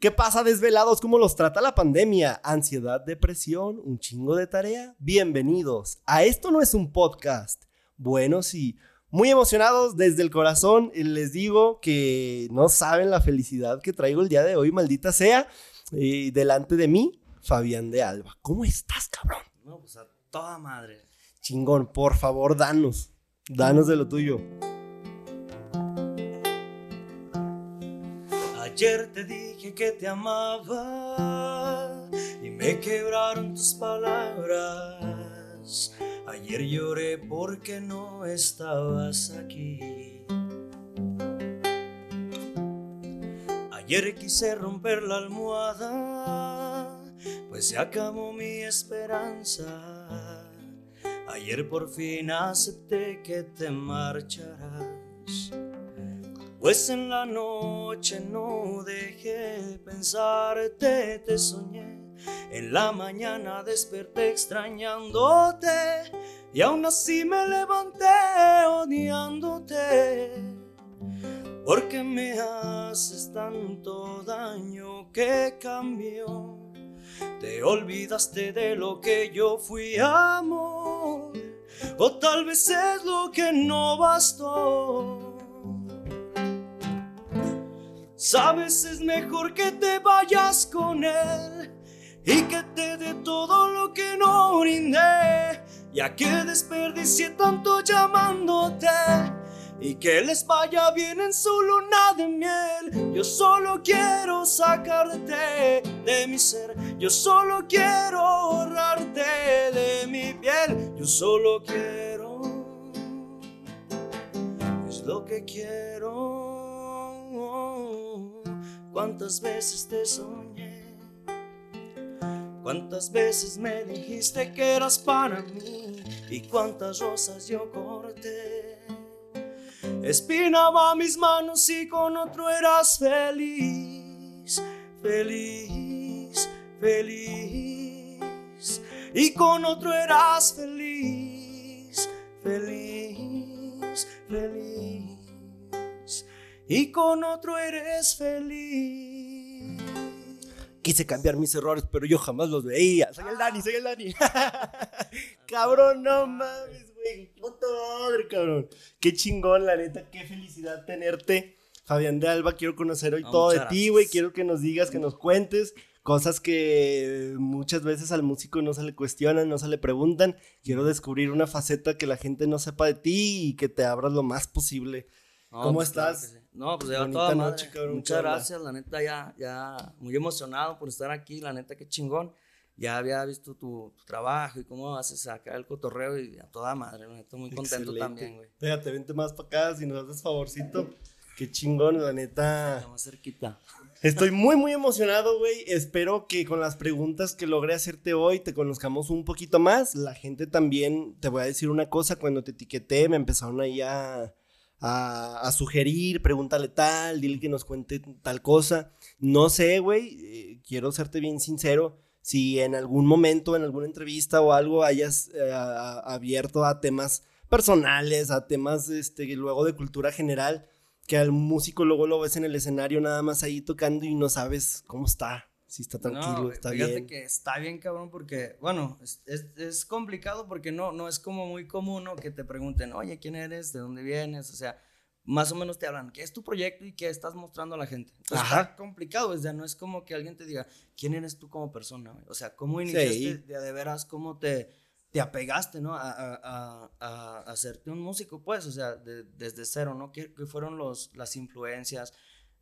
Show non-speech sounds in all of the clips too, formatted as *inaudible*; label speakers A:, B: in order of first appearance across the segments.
A: ¿Qué pasa, desvelados? ¿Cómo los trata la pandemia? ¿Ansiedad, depresión, un chingo de tarea? Bienvenidos. A esto no es un podcast. Bueno, sí. Muy emocionados desde el corazón. Les digo que no saben la felicidad que traigo el día de hoy, maldita sea. Y delante de mí, Fabián de Alba. ¿Cómo estás, cabrón?
B: No, pues a toda madre.
A: Chingón, por favor, danos. Danos de lo tuyo.
B: Ayer te dije que te amaba y me quebraron tus palabras. Ayer lloré porque no estabas aquí. Ayer quise romper la almohada, pues se acabó mi esperanza. Ayer por fin acepté que te marcharás. Pues en la noche no dejé de pensarte, te soñé. En la mañana desperté extrañándote y aún así me levanté odiándote. Porque me haces tanto daño que cambió. Te olvidaste de lo que yo fui amor. O tal vez es lo que no bastó. Sabes, es mejor que te vayas con él y que te dé todo lo que no brindé, ya que desperdicié tanto llamándote y que les vaya bien en su luna de miel. Yo solo quiero sacarte de mi ser, yo solo quiero ahorrarte de mi piel, yo solo quiero, es lo que quiero. Cuántas veces te soñé, cuántas veces me dijiste que eras para mí y cuántas rosas yo corté. Espinaba mis manos y con otro eras feliz, feliz, feliz. Y con otro eras feliz, feliz, feliz y con otro eres feliz.
A: Quise cambiar mis errores, pero yo jamás los veía. Soy el Dani, soy el Dani. *laughs* cabrón, no mames, güey. Puta madre, cabrón. Qué chingón, la neta. Qué felicidad tenerte. Fabián de Alba, quiero conocer hoy
B: No,
A: todo de ti, güey. Quiero que nos digas, que nos cuentes cosas que muchas veces al músico no se le cuestionan, no se le preguntan. Quiero descubrir una faceta que la gente no sepa de ti y que te abras lo más posible.
B: No,
A: ¿Cómo
B: pues,
A: estás?
B: No, pues ya toda
A: noche,
B: madre.
A: cabrón,
B: Muchas gracias, la neta, ya, ya muy emocionado por estar aquí, la neta, qué chingón. Ya había visto tu, tu trabajo y cómo haces acá el cotorreo y a toda madre, la neta, muy contento
A: Excelente.
B: también, güey.
A: Fíjate, vente más para acá si nos haces favorcito. Qué chingón, la neta.
B: Más cerquita.
A: Estoy muy, muy emocionado, güey. Espero que con las preguntas que logré hacerte hoy te conozcamos un poquito más. La gente también, te voy a decir una cosa, cuando te etiqueté me empezaron ahí a, a, a sugerir, pregúntale tal, dile que nos cuente tal cosa. No sé, güey, eh, quiero serte bien sincero. Si en algún momento, en alguna entrevista o algo hayas eh, abierto a temas personales, a temas este, luego de cultura general, que al músico luego lo ves en el escenario nada más ahí tocando y no sabes cómo está, si está tranquilo,
B: No,
A: está
B: fíjate
A: bien.
B: que está bien, cabrón, porque, bueno, es, es, es complicado porque no, no es como muy común ¿no? que te pregunten, oye, ¿quién eres? ¿De dónde vienes? O sea, más o menos te hablan, ¿qué es tu proyecto y qué estás mostrando a la gente? Entonces,
A: Ajá.
B: está complicado, o sea, no es como que alguien te diga, ¿quién eres tú como persona? O sea, ¿cómo iniciaste
A: Sí.
B: de, de veras, cómo te, te apegaste, ¿no? A, a, a, a hacerte un músico, pues, o sea, de- desde cero, ¿no? ¿Qué, qué fueron los, las influencias?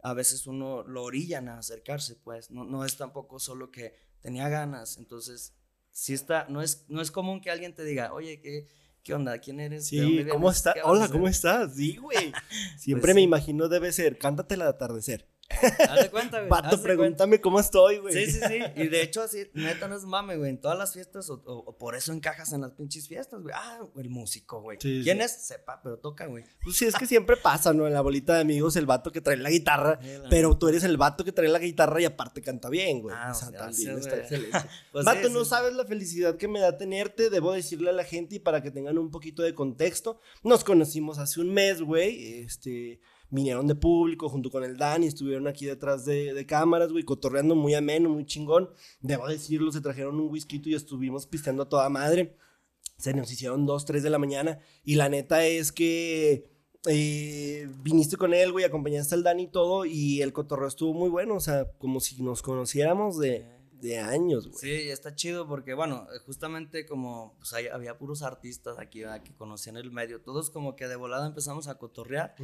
B: A veces uno lo orillan a acercarse, pues, no, no es tampoco solo que tenía ganas, entonces, sí está, no es, no es común que alguien te diga, oye, ¿qué, qué onda? ¿Quién eres? ¿De dónde
A: Sí, ¿cómo estás?
B: ¿Qué vas a
A: Hola,
B: hacer?"
A: ¿cómo estás? Sí, güey. *laughs* Siempre
B: Pues
A: me
B: sí.
A: imagino debe ser, cántate el atardecer.
B: Haz de cuenta, güey. Cuenta.
A: pregúntame cómo estoy, güey.
B: Sí, sí, sí. Y de *laughs* hecho, así, neta, no es mame, güey. En todas las fiestas, o, o- o por eso encajas en las pinches fiestas, güey. Ah, el músico, güey.
A: Sí,
B: ¿Quién
A: sí.
B: es? Sepa, pero toca, güey.
A: Pues sí, es que siempre pasa, ¿no? En la bolita de amigos, el vato que trae la guitarra,
B: Sí, la
A: pero tú eres el vato que trae la guitarra y aparte canta bien, güey.
B: Ah,
A: o sea,
B: o sea,
A: también está
B: güey.
A: excelente. *laughs*
B: Pues
A: Vato,
B: sí,
A: no
B: sí.
A: sabes la felicidad que me da tenerte. Debo decirle a la gente y para que tengan un poquito de contexto. Nos conocimos hace un mes, güey. Este, vinieron de público junto con el Dani, estuvieron aquí detrás de, cámaras, güey, cotorreando muy ameno, muy chingón. Debo decirlo, se trajeron un whisky y estuvimos pisteando a toda madre. Se nos hicieron dos, tres de la mañana. Y la neta es que eh, viniste con él, güey, acompañaste al Dani y todo. Y el cotorreo estuvo muy bueno, o sea, como si nos conociéramos de de años, güey.
B: Sí, está chido porque, bueno, justamente como pues, había puros artistas aquí que conocían el medio, todos como que de volada empezamos a cotorrear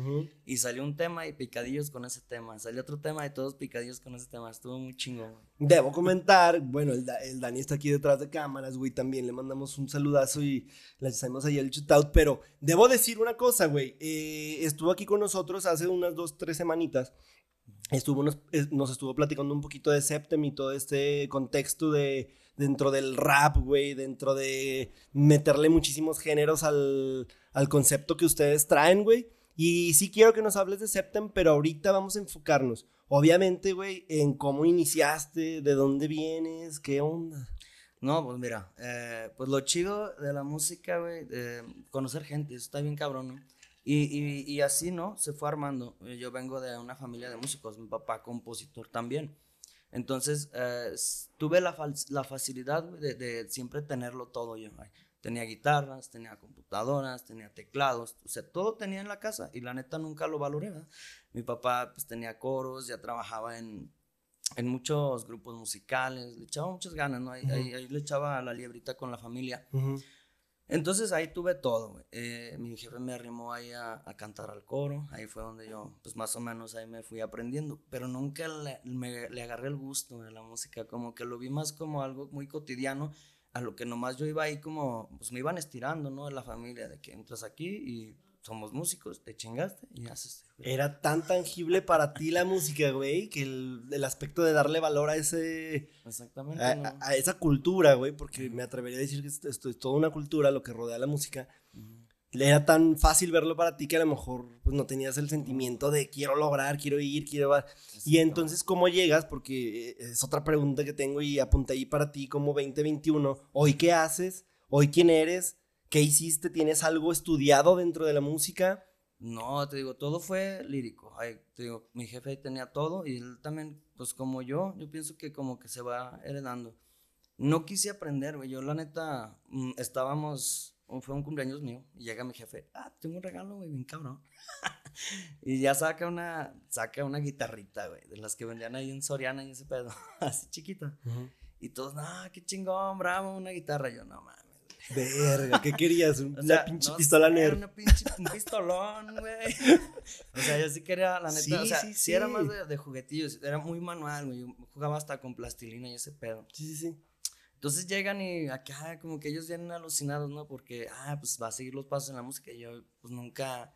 B: y salió un tema y picadillos con ese tema, salió otro tema y todos picadillos con ese tema, estuvo muy chingón.
A: Debo comentar, bueno, el, Dani está aquí detrás de cámaras, güey, también le mandamos un saludazo y le hacemos ahí el shootout, pero debo decir una cosa, güey, eh, estuvo aquí con nosotros hace unas dos, tres semanitas estuvo nos, estuvo platicando un poquito de Septem y todo este contexto de dentro del rap, güey, dentro de meterle muchísimos géneros al, al concepto que ustedes traen, güey. Y sí quiero que nos hables de Septem, pero ahorita vamos a enfocarnos, obviamente, güey, en cómo iniciaste, de dónde vienes, qué onda.
B: No, pues mira, eh, pues lo chido de la música, güey, conocer gente, eso está bien cabrón. Y, y, así, ¿no? Se fue armando. Yo vengo de una familia de músicos, mi papá compositor también. Entonces, eh, tuve la, la facilidad de, de, siempre tenerlo todo yo. Tenía guitarras, tenía computadoras, tenía teclados, o sea, todo tenía en la casa y la neta nunca lo valoré. Mi papá pues tenía coros, ya trabajaba en, en muchos grupos musicales, le echaba muchas ganas, ¿no? Ahí, ahí, le echaba la liebrita con la familia. Entonces ahí tuve todo, eh, mi jefe me arrimó ahí a, cantar al coro, ahí fue donde yo, pues más o menos ahí me fui aprendiendo, pero nunca le, me, le agarré el gusto de la música, como que lo vi más como algo muy cotidiano, a lo que nomás yo iba ahí como, pues me iban estirando, ¿no? De la familia, de que entras aquí y somos músicos, te chingaste y haces.
A: Era tan tangible para ti la música, güey, que el, aspecto de darle valor a ese.
B: Exactamente.
A: A, esa cultura, güey, porque me atrevería a decir que esto, es toda una cultura, lo que rodea la música. Era tan fácil verlo para ti que a lo mejor pues, no tenías el sentimiento de quiero lograr, quiero ir, quiero. Y entonces, ¿cómo llegas? Porque eh, es otra pregunta que tengo y apunté ahí para ti como 2021. ¿Hoy qué haces? ¿Hoy quién eres? ¿Qué hiciste? ¿Tienes algo estudiado dentro de la música?
B: No, te digo, todo fue lírico. te digo, mi jefe tenía todo y él también, pues como yo, yo pienso que como que se va heredando. No quise aprender, güey. Yo, la neta, mm, estábamos, fue un cumpleaños mío y llega mi jefe, ah, tengo un regalo, güey, bien cabrón. *laughs* y ya saca una, saca una guitarrita, güey, de las que vendían ahí en Soriana y ese pedo, *laughs* así chiquita. Y todos, ah, qué chingón, bravo, una guitarra. Yo, no, man
A: Verga, ¿qué querías? *laughs* Una pinche pistola nerd.
B: Una pinche, un pistolón, güey. O sea, yo sí quería, la neta, o sea, sí, era más de, juguetillos, era muy manual, güey. Yo jugaba hasta con plastilina y ese pedo.
A: Sí, sí, sí.
B: Entonces llegan y acá como que ellos vienen alucinados, ¿no? Porque, ah, pues va a seguir los pasos en la música. Y yo, pues nunca,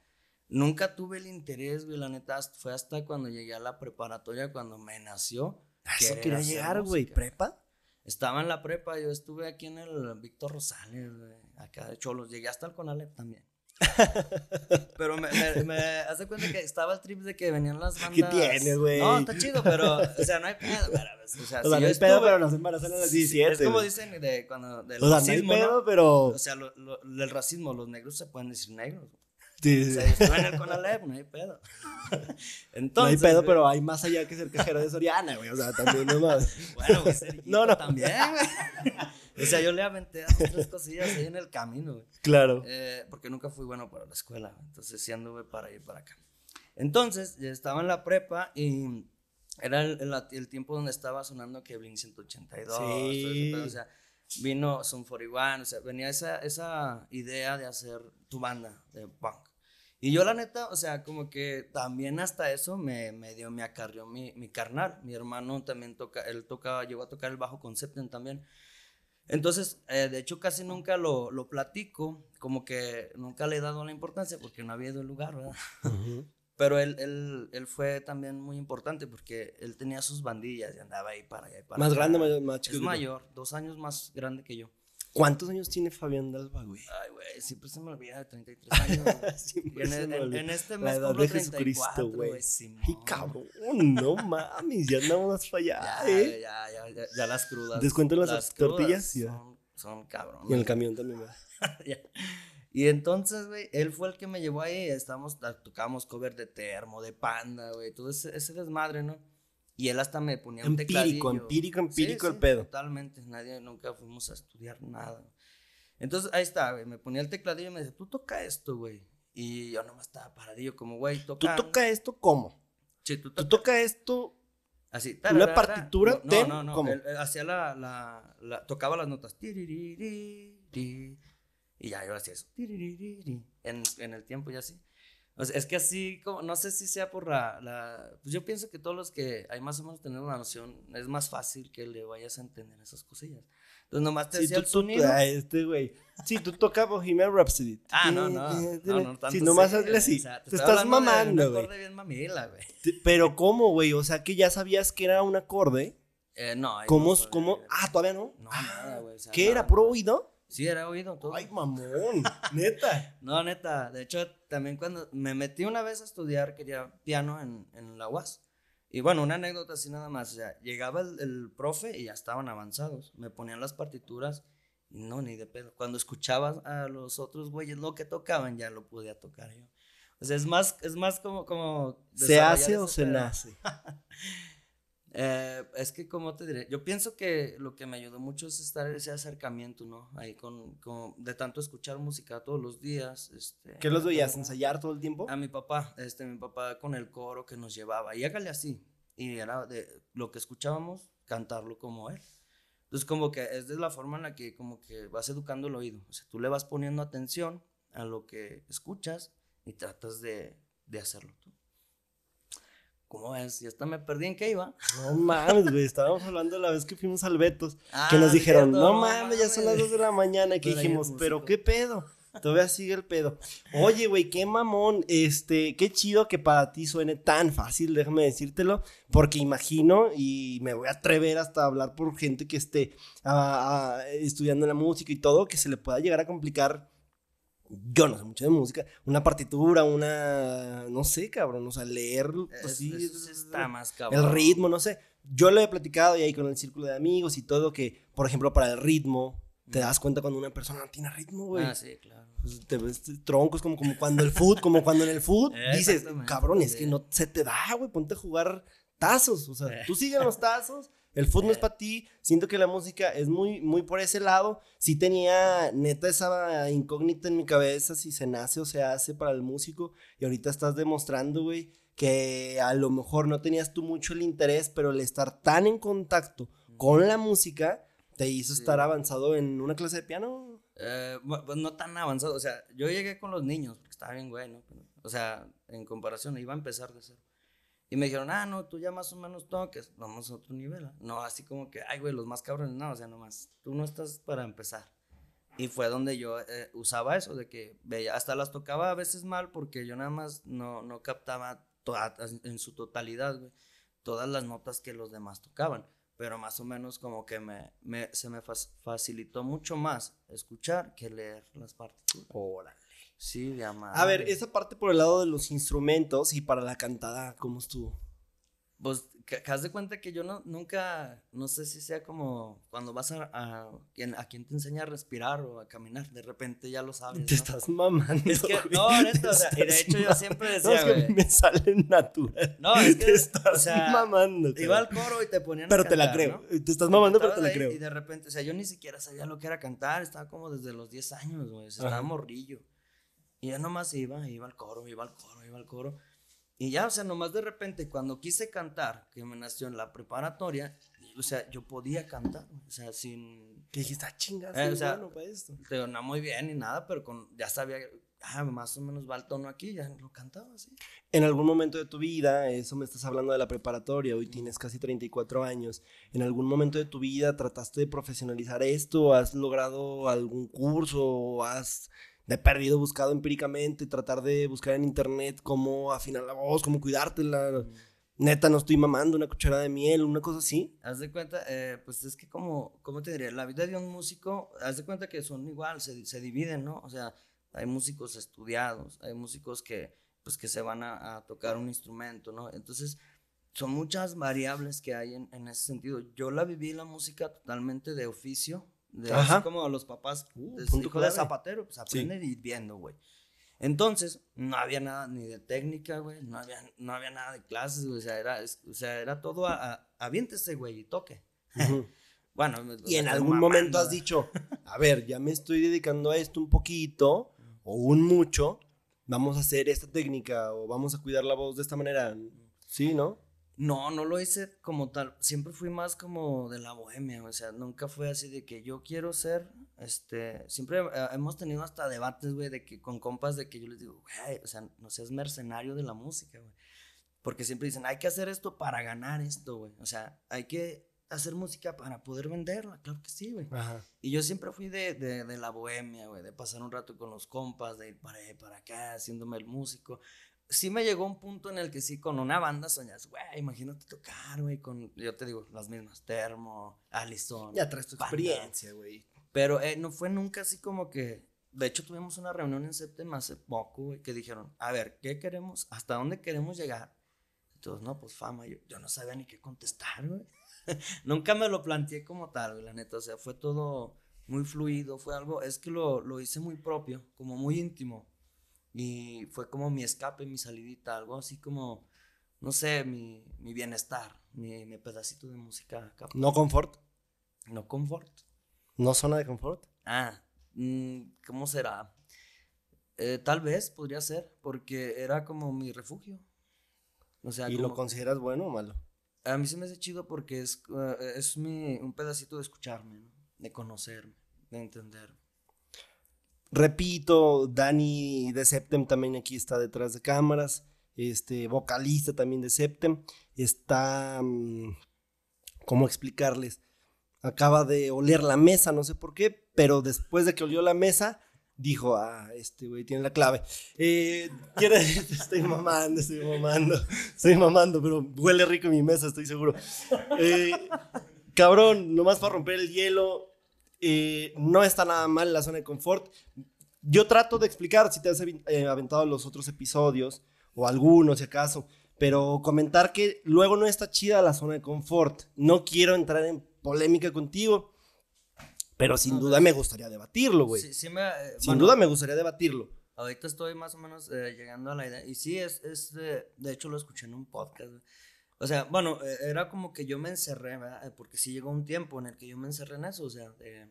B: nunca tuve el interés, güey. La neta, fue hasta cuando llegué a la preparatoria, cuando me nació.
A: Eso quería llegar, güey. ¿Prepa?
B: Estaba en la prepa, yo estuve aquí en el Víctor Rosales, acá de Cholos, llegué hasta el Conalep también. *laughs* pero me, me, hace cuenta que estaba el trip de que venían las bandas.
A: ¿Qué tiene, güey?
B: No, está chido, pero, o sea, no hay pedo. Pero, o sea,
A: no hay pedo, pero nos embarazan a las 17.
B: Es como dicen de cuando. Del
A: o sea, no hay pedo, pero.
B: O sea, lo, lo, del racismo, los negros se pueden decir negros.
A: Sí,
B: estuve en el Conalep, no hay pedo.
A: Entonces, *laughs* no hay pedo, pero hay más allá que ser cajero de Soriana, güey. O sea, también no más. *laughs*
B: Bueno, pues no, no. también, güey. O sea, yo le aventé a tres cosillas ahí en el camino, güey.
A: Claro.
B: Eh, porque nunca fui bueno para la escuela. Entonces sí anduve para ir para acá. Entonces, ya estaba en la prepa y era el, el, tiempo donde estaba sonando que Blink 182. Sí. o sea, vino Son 41. O sea, venía esa, esa idea de hacer tu banda de punk. Y yo la neta, o sea, como que también hasta eso me, me dio, me acarrió mi, mi carnal. Mi hermano también toca, él toca, llegó a tocar el bajo concepten también. Entonces, eh, de hecho, casi nunca lo, lo, platico, como que nunca le he dado la importancia porque no había ido el lugar, ¿verdad? *laughs* Pero él, él, él, fue también muy importante porque él tenía sus bandillas y andaba ahí para allá. para
A: ¿Más grande o más chico?
B: Es mayor, dos años más grande que yo.
A: ¿Cuántos años tiene Fabián Dalba, güey?
B: Ay, güey, siempre se me olvida de 33 años. *laughs* en, en, en, este mes La edad de Jesucristo, güey.
A: Ay, cabrón, no mames, ya andamos para allá,
B: ya, eh. Ya, ya, ya, ya, las crudas.
A: ¿Descuento las, las tortillas?
B: Son, son cabrón.
A: Y en el camión también, *laughs*
B: ya. Y entonces, güey, él fue el que me llevó ahí. Estábamos, tocábamos cover de termo, de panda, güey. Todo ese, ese desmadre, ¿no? Y él hasta me ponía un
A: empírico, Empírico, empírico, el pedo.
B: Totalmente. Nadie, nunca fuimos a estudiar nada. Entonces, ahí está, güey. Me ponía el tecladillo y me decía, tú toca esto, güey. Y yo nomás estaba paradillo, como, güey, toca.
A: ¿Tú toca esto cómo?
B: Sí, tú
A: toca. ¿Tú toca esto?
B: Así.
A: ¿Una partitura?
B: No, no, no. ¿Cómo? hacía la, la, Tocaba las notas. Y ya, yo hacía eso. En, en el tiempo y así. O sea, es que así, como, no sé si sea por la, la, Pues yo pienso que todos los que hay más o menos tener una noción, es más fácil que le vayas a entender esas cosillas. Entonces nomás te decía el sonido.
A: Tú, este güey. Sí, tú tocas Bohemian Rhapsody.
B: Ah, no, no. no, no tanto
A: sí, nomás hazle así. te, estás mamando, güey.
B: bien mamila, güey.
A: Pero ¿cómo, güey? O sea, que ya sabías que era un acorde.
B: Eh, no.
A: ¿Cómo? ¿Cómo? Ah, ¿todavía no?
B: No, nada, güey.
A: ¿Qué era? ¿Puro oído?
B: Sí, era oído todo.
A: Ay, mamón, neta. *laughs*
B: no, neta. De hecho, también cuando me metí una vez a estudiar, quería piano en, en la UAS. Y bueno, una anécdota así nada más. O sea, llegaba el, el, profe y ya estaban avanzados. Me ponían las partituras y no, ni de pedo. Cuando escuchabas a los otros güeyes lo que tocaban, ya lo podía tocar yo. O sea, es más, es más como... como
A: ¿Se hace o se nace? *laughs*
B: Eh, es que, como te diré? Yo pienso que lo que me ayudó mucho es estar ese acercamiento, ¿no? Ahí con, con de tanto escuchar música todos los días. Este,
A: ¿Qué los veías? ¿Ensayar todo el tiempo?
B: A mi papá, este, mi papá con el coro que nos llevaba. Y hágale así. Y era de lo que escuchábamos, cantarlo como él. Entonces, como que es de la forma en la que como que vas educando el oído. O sea, tú le vas poniendo atención a lo que escuchas y tratas de, de hacerlo tú. ¿Cómo ves? Ya hasta me perdí en qué iba.
A: No mames, güey. Estábamos hablando la vez que fuimos al Betos. que ah, nos dijeron, no, mames, ya son las 2 de la mañana. Y que dijimos, pero qué pedo. Todavía sigue el pedo. Oye, güey, qué mamón. Este, qué chido que para ti suene tan fácil, déjame decírtelo. Porque imagino, y me voy a atrever hasta a hablar por gente que esté ah, ah, estudiando la música y todo, que se le pueda llegar a complicar yo no sé mucho de música, una partitura, una, no sé, cabrón, o sea, leer, así,
B: está más cabrón.
A: El ritmo, no sé. Yo lo he platicado y ahí con el círculo de amigos y todo, que, por ejemplo, para el ritmo, te das cuenta cuando una persona no tiene ritmo, güey.
B: Ah, sí, claro.
A: Pues te ves troncos como, como cuando el foot, como cuando en el foot *laughs* dices, cabrón, es que no se te da, güey, ponte a jugar tazos, o sea, tú sigues los tazos el fútbol no es para ti. Siento que la música es muy, muy por ese lado. Sí tenía neta esa incógnita en mi cabeza si se nace o se hace para el músico. Y ahorita estás demostrando, güey, que a lo mejor no tenías tú mucho el interés, pero el estar tan en contacto con la música te hizo estar avanzado en una clase de piano.
B: Eh, pues no tan avanzado. O sea, yo llegué con los niños, porque estaba bien güey, ¿no? O sea, en comparación, iba a empezar de cero. Y me dijeron, ah, no, tú ya más o menos toques, vamos a otro nivel. ¿ah? No, así como que, ay, güey, los más cabrones, no, o sea, nomás, tú no estás para empezar. Y fue donde yo eh, usaba eso, de que veía, hasta las tocaba a veces mal porque yo nada más no, no captaba en su totalidad, güey, todas las notas que los demás tocaban. Pero más o menos como que me, me se me facilitó mucho más escuchar que leer las partituras.
A: Órale.
B: Sí, de
A: A ver, esa parte por el lado de los instrumentos y para la cantada, ¿cómo estuvo?
B: Pues, que, haz de cuenta que yo no, nunca, no sé si sea como cuando vas a, a, quien, a quien te enseña a respirar o a caminar, de repente ya lo sabes.
A: Te estás mamando.
B: Es que, *laughs* no, neta, o sea, y de hecho yo siempre decía,
A: no, es que me sale natural.
B: No, es que,
A: te estás mamando.
B: Iba al coro y te ponían
A: Pero te la creo. Te estás mamando, pero te la creo.
B: Y de repente, o sea, yo ni siquiera sabía lo que era cantar, estaba como desde los 10 años, güey, estaba morrillo. Y ya nomás iba, iba al coro, iba al coro, iba al coro. Y ya, o sea, nomás de repente, cuando quise cantar, que me nació en la preparatoria, o sea, yo podía cantar, o sea, sin...
A: Que dijiste, ah, chingas, eh, o sea, bueno para esto.
B: Pero no muy bien ni nada, pero con, ya sabía, ah, más o menos va el tono aquí, ya lo cantaba así.
A: En algún momento de tu vida, eso me estás hablando de la preparatoria, hoy tienes casi 34 años, ¿en algún momento de tu vida trataste de profesionalizar esto? ¿Has logrado algún curso? ¿Has de perdido buscado empíricamente, tratar de buscar en internet cómo afinar la voz, cómo cuidártela. Neta, no estoy mamando una cucharada de miel, una cosa así.
B: Haz de cuenta, eh, pues es que como, ¿cómo te diría? La vida de un músico, haz de cuenta que son igual, se, se dividen, ¿no? O sea, hay músicos estudiados, hay músicos que, pues que se van a, a tocar un instrumento, ¿no? Entonces, son muchas variables que hay en, en, ese sentido. Yo la viví la música totalmente de oficio, De,
A: Ajá.
B: así como los papás,
A: Uh,
B: es hijo de zapatero, pues aprenden y viendo, güey. Entonces, no había nada ni de técnica, güey, no había, no había nada de clases, güey, o sea, era, es- o sea, era todo a, a- aviéntese, güey, y toque.
A: Ujú. *laughs*
B: Bueno, me-
A: Y en algún
B: mamando,
A: momento has dicho, a ver, ya me estoy dedicando a esto un poquito o un mucho, vamos a hacer esta técnica o vamos a cuidar la voz de esta manera. Sí, ¿no?
B: No, no lo hice como tal. Siempre fui más como de la bohemia, o sea, nunca fue así de que yo quiero ser, este, siempre eh, hemos tenido hasta debates, güey, de que con compas de que yo les digo, güey, o sea, no seas mercenario de la música, güey. Porque siempre dicen, hay que hacer esto para ganar esto, güey. O sea, hay que hacer música para poder venderla, claro que sí, güey. Y yo siempre fui de, de, de la bohemia, güey, de pasar un rato con los compas, de ir para, para acá, haciéndome el músico. Sí me llegó un punto en el que sí, con una banda soñas, güey, imagínate tocar, güey, con, yo te digo, las mismas, Termo, Allison.
A: Ya traes tu
B: Banda.
A: experiencia, güey.
B: Pero eh, no fue nunca así como que, de hecho tuvimos una reunión en Septem hace poco, güey, que dijeron, a ver, ¿qué queremos? ¿Hasta dónde queremos llegar? Todos, no, pues fama, yo, yo no sabía ni qué contestar, güey. *laughs* nunca me lo planteé como tal, güey, la neta, o sea, fue todo muy fluido, fue algo, es que lo, lo hice muy propio, como muy íntimo. Y fue como mi escape, mi salidita, algo así como, no sé, mi, mi bienestar, mi, mi pedacito de música acá.
A: No confort,
B: No confort.
A: no zona de confort.
B: Ah, mm, ¿cómo será? Eh, tal vez podría ser, porque era como mi refugio. O sea,
A: ¿Y
B: como-
A: lo consideras bueno o malo?
B: a mí se me hace chido porque es, eh, es mi, un pedacito de escucharme, ¿no? de conocerme, de entender.
A: Repito, Dani de Septem también aquí está detrás de cámaras. Este, vocalista también de Septem. Está. mm, ¿Cómo explicarles? Acaba de oler la mesa, no sé por qué, pero después de que olió la mesa, dijo: Ah, este güey tiene la clave. Eh, quiere, *laughs* estoy mamando, estoy mamando, estoy mamando, pero huele rico mi mesa, estoy seguro. Eh, cabrón, nomás para romper el hielo, eh, no está nada mal la zona de confort. Yo trato de explicar si te has eh, aventado los otros episodios, o algunos si acaso, pero comentar que luego no está chida la zona de confort. No quiero entrar en polémica contigo, pero sin
B: No,
A: duda me gustaría debatirlo, güey.
B: Sí, sí me, eh,
A: sin
B: bueno,
A: duda me gustaría debatirlo.
B: Ahorita estoy más o menos eh, llegando a la idea. Y sí, es, es de, de hecho lo escuché en un podcast. güey. O sea, bueno, eh, era como que yo me encerré, ¿verdad? Eh, Porque sí llegó un tiempo en el que yo me encerré en eso, o sea, de,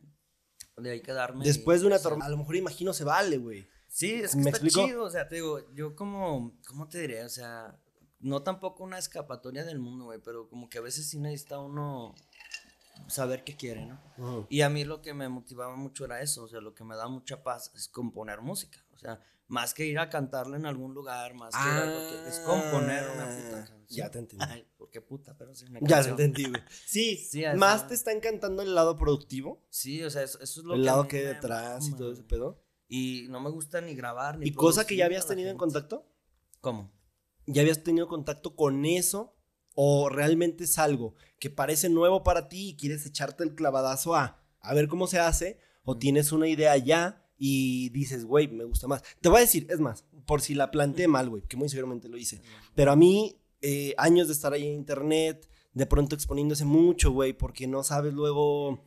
B: de ahí quedarme. y
A: Después de una tormenta, a lo mejor imagino se vale, güey.
B: Sí, es que
A: ¿Me
B: está
A: explico?
B: chido, o sea, te digo, yo como, ¿cómo te diré? O sea, no tampoco una escapatoria del mundo, güey, pero como que a veces sí necesita uno saber qué quiere, ¿no?
A: Ujú.
B: Y a mí lo que me motivaba mucho era eso, o sea, lo que me da mucha paz es componer música, o sea, más que ir a cantarla en algún lugar, más que ir a porque es componer una puta
A: Ah,
B: canción.
A: ya te entendí.
B: Ay, ¿por qué puta? Pero sí una
A: Ya te
B: canción.
A: entendí, güey. *laughs* Sí,
B: Sí,
A: más te está encantando el lado productivo,
B: Sí, o sea, eso, eso es lo
A: el
B: que a
A: lado que hay
B: me
A: detrás y
B: mama,
A: todo ese pedo.
B: Y no me gusta ni grabar ni
A: ¿Y cosa que ya habías tenido en contacto?
B: ¿Cómo?
A: ¿Ya habías tenido contacto con eso? ¿O realmente es algo que parece nuevo para ti y quieres echarte el clavadazo a, a ver cómo se hace? ¿O
B: Mm.
A: tienes una idea ya y dices, güey, me gusta más? Te voy a decir, es más, por si la planteé mal, güey, que muy seguramente lo hice. Pero a mí, eh, años de estar ahí en internet, de pronto exponiéndose mucho, güey, porque no sabes luego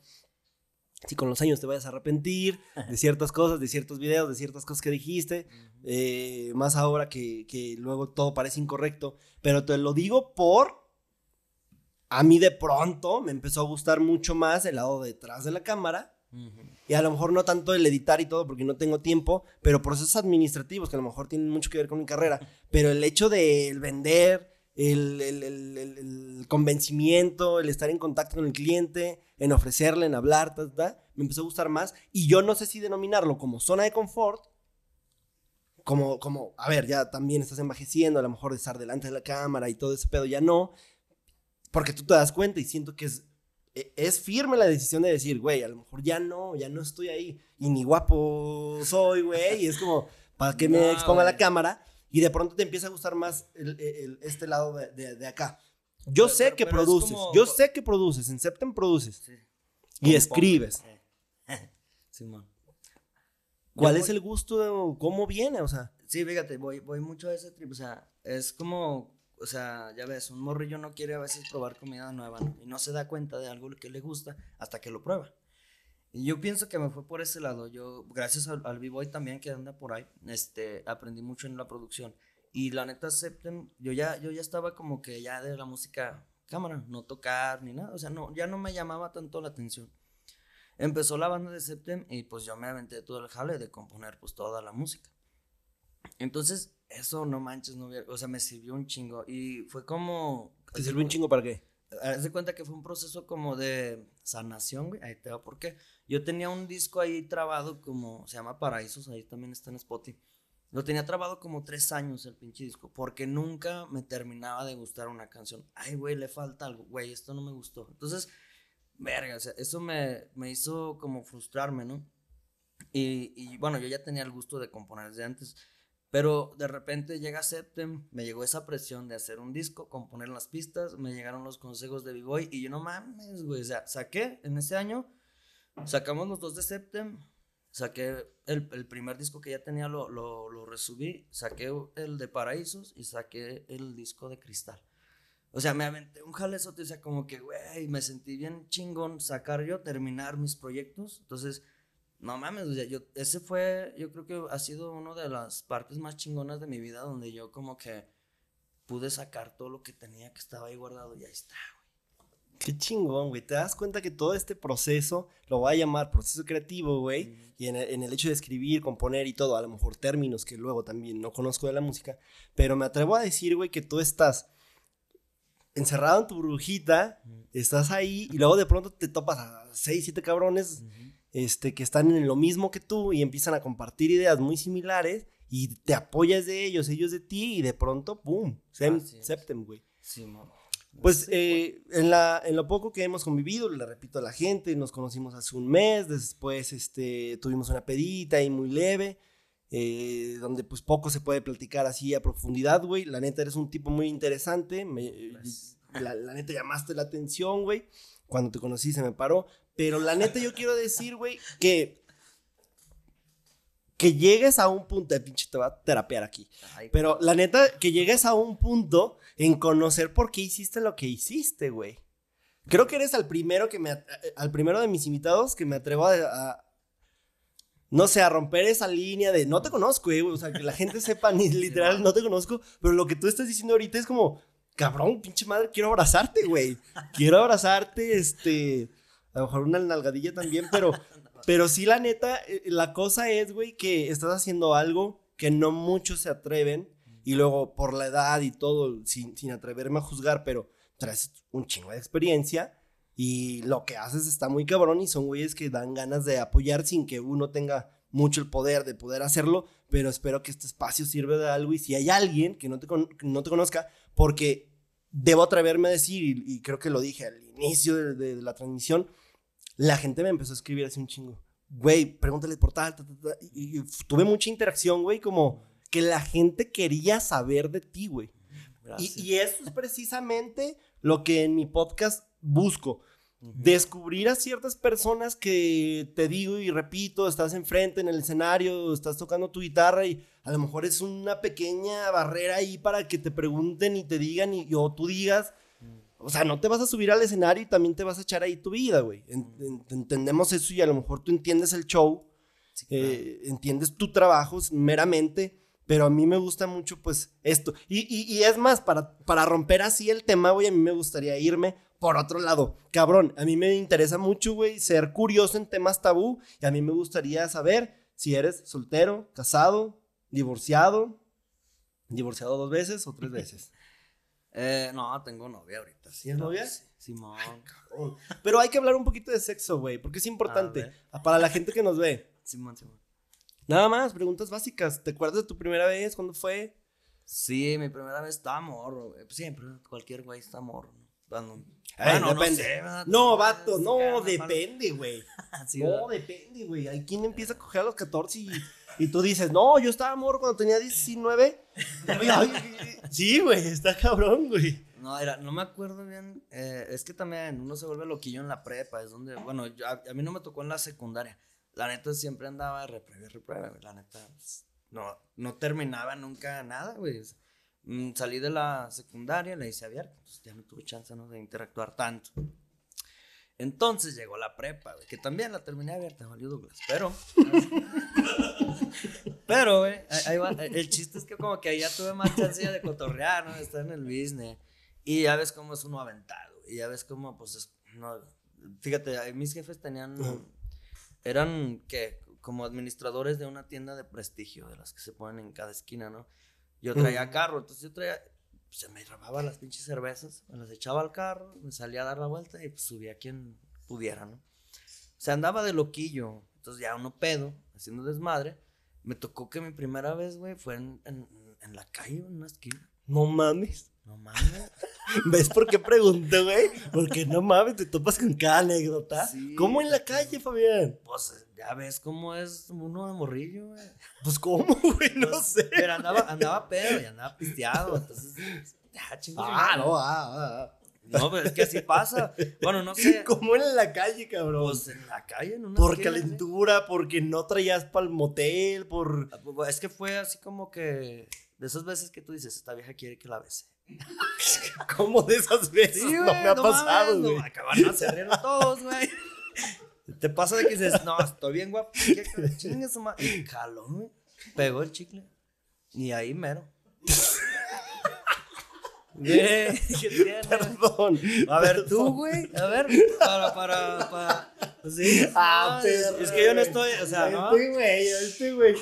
A: si con los años te vayas a arrepentir de ciertas cosas, de ciertos videos, de ciertas cosas que dijiste. eh, más ahora que, que luego todo parece incorrecto. Pero te lo digo por... A mí de pronto me empezó a gustar mucho más el lado detrás de la cámara. Y a lo mejor no tanto el editar y todo porque no tengo tiempo, pero procesos administrativos que a lo mejor tienen mucho que ver con mi carrera. *laughs* Pero el hecho de vender, el, el- el- el- convencimiento, el estar en contacto con el cliente, en ofrecerle, en hablar, ta, ta, me empezó a gustar más. Y yo no sé si denominarlo como zona de confort, como, como, a ver, ya también estás envejeciendo, a lo mejor de estar delante de la cámara y todo ese pedo, ya no. Porque tú te das cuenta y siento que es e- es firme la decisión de decir, güey, a lo mejor ya no, ya no estoy ahí. Y ni guapo soy, güey. Y es como, ¿para qué me
B: No,
A: exponga la cámara? Y de pronto te empieza a gustar más el- el- este lado de, de- de acá. Yo
B: Pero-
A: sé
B: pero-
A: que
B: pero es
A: produces,
B: como-
A: yo sé que produces, en Septem produces
B: Sí.
A: y escribes. *laughs*
B: Simón.
A: ¿Cuál
B: Yo
A: es
B: voy-
A: el gusto? de- ¿Cómo viene? O sea,
B: Sí, fíjate, voy, voy mucho a ese trip, o sea, es como, o sea, ya ves, un morrillo no quiere a veces probar comida nueva, ¿no? Y no se da cuenta de algo que le gusta hasta que lo prueba. Y yo pienso que me fue por ese lado. Yo, gracias al, al B-Boy también que anda por ahí, este, aprendí mucho en la producción. Y la neta, Septem, yo ya, yo ya estaba como que ya de la música cámara, no tocar ni nada. O sea, no, ya no me llamaba tanto la atención. Empezó la banda de Septem y pues yo me aventé todo el jale de componer pues toda la música. Entonces, eso no manches, no hubiera- o sea, me sirvió un chingo. Y fue como.
A: ¿Te sirvió un chingo para qué?
B: Haz de cuenta que fue un proceso como de sanación, güey. Ahí te va por qué. Yo tenía un disco ahí trabado como, se llama Paraísos, ahí también está en Spotify. Lo tenía trabado como tres años el pinche disco, porque nunca me terminaba de gustar una canción. Ay, güey, le falta algo, güey, esto no me gustó. Entonces, verga, o sea, eso me, me hizo como frustrarme, ¿no? Y, y bueno, yo ya tenía el gusto de componer desde antes. Pero de repente llega Septem, me llegó esa presión de hacer un disco, componer las pistas, me llegaron los consejos de B-Boy y yo no mames, güey. O sea, saqué en ese año, sacamos los dos de Septem, saqué el, el primer disco que ya tenía, lo, lo, lo resubí, saqué el de Paraísos y saqué el disco de Cristal. O sea, me aventé un jalezote, o sea, como que, güey, me sentí bien chingón sacar yo, terminar mis proyectos. Entonces, no mames, o sea, yo, ese fue, yo creo que ha sido una de las partes más chingonas de mi vida donde yo como que pude sacar todo lo que tenía que estaba ahí guardado y ahí está, güey.
A: Qué chingón, güey. Te das cuenta que todo este proceso, lo voy a llamar proceso creativo, güey. Y en el, en el hecho de escribir, componer y todo, a lo mejor términos que luego también no conozco de la música, pero me atrevo a decir, güey, que tú estás encerrado en tu burbujita, estás ahí y luego de pronto te topas a seis, siete cabrones este, que están en lo mismo que tú y empiezan a compartir ideas muy similares y te apoyas de ellos, ellos de ti y de pronto, ¡pum! Sem, septem, güey.
B: Sí.
A: Pues eh, en, la, en lo poco que hemos convivido, le repito a la gente, nos conocimos hace un mes, después este, tuvimos una pedita ahí muy leve, eh, donde pues poco se puede platicar así a profundidad, güey. La neta eres un tipo muy interesante, me- la, la neta llamaste la atención, güey. Cuando te conocí se me paró, pero la neta yo quiero decir, güey, que... Que llegues a un punto, de pinche te va a terapear aquí.
B: Ay,
A: Pero la neta, que llegues a un punto en conocer por qué hiciste lo que hiciste, güey. Creo que eres al primero que me at- al primero de mis invitados que me atrevo a, a- no sé, a romper esa línea de no te conozco, güey. O sea, que la gente sepa ni *laughs* literal no te conozco, pero lo que tú estás diciendo ahorita es como, cabrón, pinche madre, quiero abrazarte, güey. Quiero abrazarte, este, a lo mejor una nalgadilla también, pero *laughs* pero sí, la neta, eh, la cosa es, güey, que estás haciendo algo que no muchos se atreven. Y luego, por la edad y todo, sin, sin atreverme a juzgar, pero traes un chingo de experiencia. Y lo que haces está muy cabrón. Y son güeyes que dan ganas de apoyar sin que uno tenga mucho el poder de poder hacerlo. Pero espero que este espacio sirva de algo. Y si hay alguien que no te, con- que no te conozca, porque debo atreverme a decir, y, y creo que lo dije al inicio de- de la transmisión, la gente me empezó a escribir así un chingo. Güey, pregúntale por tal, ta, ta, ta, Y, y tuve mucha interacción, güey, como que la gente quería saber de ti, güey. Y, y eso es precisamente lo que en mi podcast busco. Descubrir a ciertas personas que te digo y repito, estás enfrente en el escenario, estás tocando tu guitarra y a lo mejor es una pequeña barrera ahí para que te pregunten y te digan y o tú digas. O sea, no te vas a subir al escenario y también te vas a echar ahí tu vida, güey. En- en- entendemos eso y a lo mejor tú entiendes el show,
B: Sí, claro.
A: eh, entiendes tu trabajo meramente, pero a mí me gusta mucho pues esto. Y, y- y es más, para, para romper así el tema, güey, a mí me gustaría irme por otro lado. Cabrón, a mí me interesa mucho, güey, ser curioso en temas tabú y a mí me gustaría saber si eres soltero, casado, divorciado, divorciado dos veces o tres *laughs* veces.
B: Eh, no, tengo novia ahorita. Sí,
A: ¿Tienes novia?
B: Sí, Simón.
A: Pero hay que hablar un poquito de sexo, güey, porque es importante para la gente que nos ve.
B: Simón, Simón.
A: Nada más, preguntas básicas. ¿Te acuerdas de tu primera vez? ¿Cuándo fue?
B: Sí, mi primera vez estaba morro, güey. Pues Siempre, cualquier güey está morro, ¿no? Cuando-
A: Ay,
B: Bueno, no
A: depende.
B: sé, ¿verdad?
A: No, vato, no, depende, güey. *laughs*
B: Sí,
A: No,
B: ¿verdad?
A: depende, güey. Hay quien empieza a coger a los 14 y, y tú dices, no, yo estaba morro cuando tenía 19. Ay, ay, sí, güey, está cabrón, güey.
B: No, era, no me acuerdo bien. eh, es que también uno se vuelve loquillo en la prepa. Es donde, bueno, yo- a, a mí no me tocó en la secundaria. La neta siempre andaba repruebe, güey. La neta, pues, no, no terminaba nunca nada, güey. Mm, salí de la secundaria, la hice abierta. Pues ya no tuve chance ¿no? de interactuar tanto. Entonces llegó la prepa, güey, que también la terminé abierta, valió Douglas, pero... *laughs* pero, güey, ahí va, el chiste es que como que ahí ya tuve más chance de cotorrear, ¿no? Estar en el business. Y ya ves cómo es uno aventado, y ya ves cómo, pues, es, no, fíjate, mis jefes tenían, eran, ¿qué? Como administradores de una tienda de prestigio, de las que se ponen en cada esquina, ¿no? Yo traía carro, entonces yo traía, se me robaba las pinches cervezas, me las echaba al carro, me salía a dar la vuelta y pues subía a quien pudiera, ¿no? O sea, andaba de loquillo, entonces ya uno pedo, haciendo desmadre. Me tocó que mi primera vez, güey, fue en, en, en la calle, en una esquina.
A: No mames.
B: No mames. *laughs*
A: ¿Ves por qué pregunté, güey? Porque no mames, te topas con cada anécdota.
B: Sí.
A: ¿Cómo en la calle, Fabián?
B: Pues ya ves cómo es uno de morrillo, güey.
A: Pues, ¿cómo, *laughs* güey? No
B: Pues,
A: sé.
B: Pero andaba, andaba pedo y andaba pisteado, entonces, ya.
A: Ah, no, ah, ah,
B: No, pero es que así pasa. Bueno, no
A: ah.
B: sé.
A: ¿Cómo en la calle, cabrón?
B: Pues en la calle, en una
A: por
B: esquina, sí.
A: calentura, porque no traías para el motel, por...
B: Ah, pues, Es que fue así como que de esas veces que tú dices, esta vieja quiere que la bese. *laughs*
A: ¿Cómo de esas veces? no me ha pasado, güey.
B: No, acaban rieron todos, güey. *laughs* Te pasa de que dices, no, *laughs* estoy bien guapo. ¿Qué chingue su madre? Y jaló, güey. Pegó el chicle. Y ahí mero. Güey, ¿qué tiene?
A: Perdón.
B: A ver,
A: perdón.
B: tú, güey. A ver, para, para, para. Sí.
A: Ah,
B: no,
A: perro,
B: es que yo no estoy, o sea, ¿no?
A: Este güey, este güey.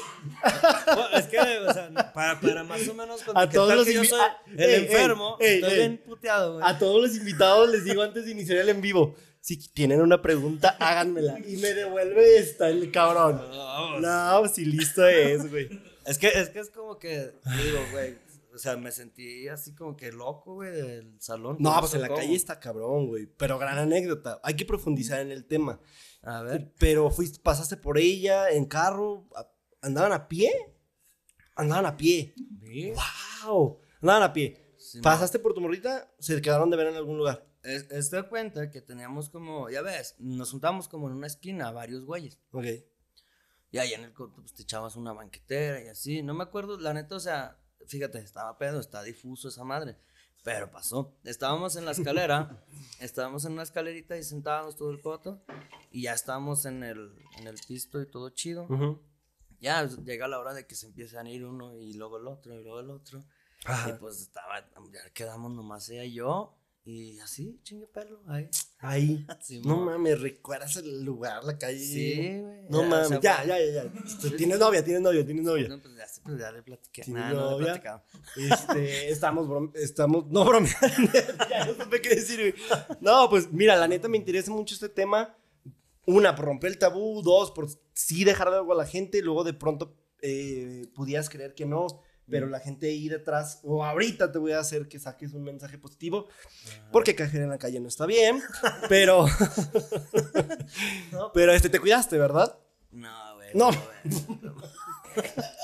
B: Bueno, es que, o sea, para, para más o menos
A: A todos los
B: que yo soy
A: ah,
B: el
A: ey, ey,
B: enfermo,
A: ey,
B: estoy
A: ey.
B: bien puteado, güey.
A: A todos los invitados les digo antes de iniciar el en vivo, si tienen una pregunta, *laughs* háganmela. Y me devuelve esta, el cabrón.
B: No,
A: No, si listo es, güey.
B: Es que, es que es como que, digo, güey, o sea, me sentí así como que loco, güey, del salón.
A: No,
B: ¿Cómo
A: pues en la calle está cabrón, güey. Pero gran anécdota. Hay que profundizar en el tema.
B: A ver.
A: Pero fuiste, pasaste por ella en carro. a- ¿Andaban a pie? Andaban a pie.
B: Sí.
A: ¡Wow! Andaban a pie.
B: Sí,
A: ¿Pasaste por tu morrita? ¿Se quedaron de ver en algún lugar?
B: Es, es de cuenta que teníamos como, ya ves, nos juntamos como en una esquina, varios güeyes.
A: Ok.
B: Y ahí en el coto, pues te echabas una banquetera y así. No me acuerdo, la neta, o sea, fíjate, estaba pedo, está difuso esa madre. Pero pasó. Estábamos en la escalera, *laughs* estábamos en una escalerita y sentados todo el coto. Y ya estábamos en el, en el pisto y todo chido.
A: Ujú.
B: Ya llega la hora de que se empiezan a ir uno y luego el otro y luego el otro. Y
A: Ajá.
B: pues estaba, ya quedamos nomás ella y yo. Y así, chingue perro, ahí.
A: Ahí. *laughs*
B: Así,
A: No mames, ¿recuerdas el lugar, la calle?
B: Sí, güey.
A: No
B: ya, o
A: mames,
B: sea,
A: ya, ya, ya, ya. *laughs* Tienes novia, tienes novia, tienes novia.
B: No, pues ya, pues ya le platiqué.
A: ¿Tienes
B: Nah, no
A: novia? Este, *laughs* estamos, brom- estamos, no bromeando, ya no supe qué decir, güey. No, pues mira, la neta me interesa mucho este tema. Una, por romper el tabú. Dos, por sí dejar algo a la gente. Luego de pronto eh, pudieras creer que no, pero la gente ahí detrás, o ahorita te voy a hacer que saques un mensaje positivo, porque cajer en la calle no está bien, pero,
B: No, *laughs* *laughs*
A: pero este, te cuidaste, ¿verdad?
B: No, güey.
A: No.
B: güey. Güey, *laughs*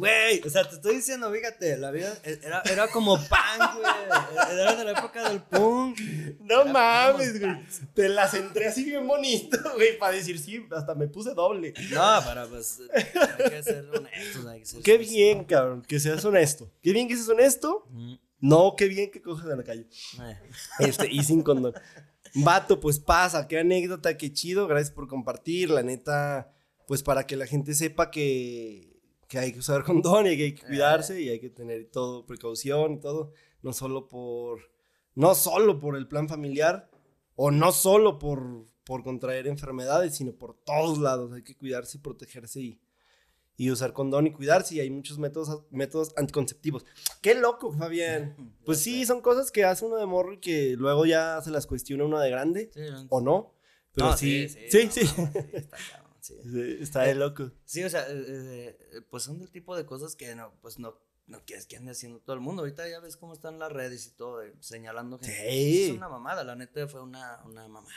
B: o sea, te estoy diciendo, fíjate, la vida era, era como punk, güey. Era de la época del punk.
A: No
B: Era
A: mames, güey. Te las entré así bien bonito, güey, para decir sí, hasta me puse doble.
B: No, pero pues hay que ser honestos, hay que ser
A: Qué bien, cabrón, que seas honesto. Qué bien que seas honesto.
B: Mm,
A: No, qué bien que coges en la calle.
B: eh.
A: Este, y sin condón. Vato, pues pasa, qué anécdota, qué chido. Gracias por compartir. La neta, pues para que la gente sepa que, que hay que usar *laughs* condón y que hay que cuidarse y hay que tener todo, precaución y todo. No solo por, no solo por el plan familiar o no solo por, por contraer enfermedades, sino por todos lados. Hay que cuidarse y protegerse y, y usar condón y cuidarse. Y hay muchos métodos, métodos anticonceptivos. Qué loco, Fabián. *laughs* Pues sí, son cosas que hace uno de morro y que luego ya se las cuestiona uno de grande,
B: Sí,
A: o no. Pero
B: no,
A: sí, sí,
B: no,
A: sí.
B: no, está *laughs* cabrón, sí.
A: Está de loco.
B: Sí, o sea, eh, eh, pues son del tipo de cosas que no, pues no, no quieres que ande haciendo todo el mundo. Ahorita ya ves cómo están las redes y todo, eh, señalando gente.
A: Sí.
B: Es una mamada, la neta fue una, una mamada.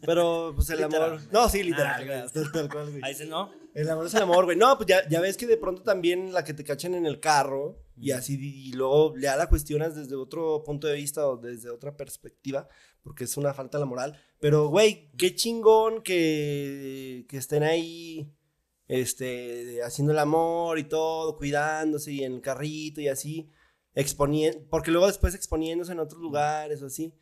A: Pero pues el amor. No, sí,
B: Ah,
A: literal.
B: claro.
A: güey, tal cual, güey.
B: Ahí se no.
A: El amor es el amor, güey. No, pues ya, ya ves que de pronto también la que te cachan en el carro y así, y luego ya la cuestionas desde otro punto de vista o desde otra perspectiva, porque es una falta de la moral. Pero, güey, qué chingón que, que estén ahí, este, haciendo el amor y todo, cuidándose y en el carrito y así, exponiendo, porque luego después exponiéndose en otros lugares o así.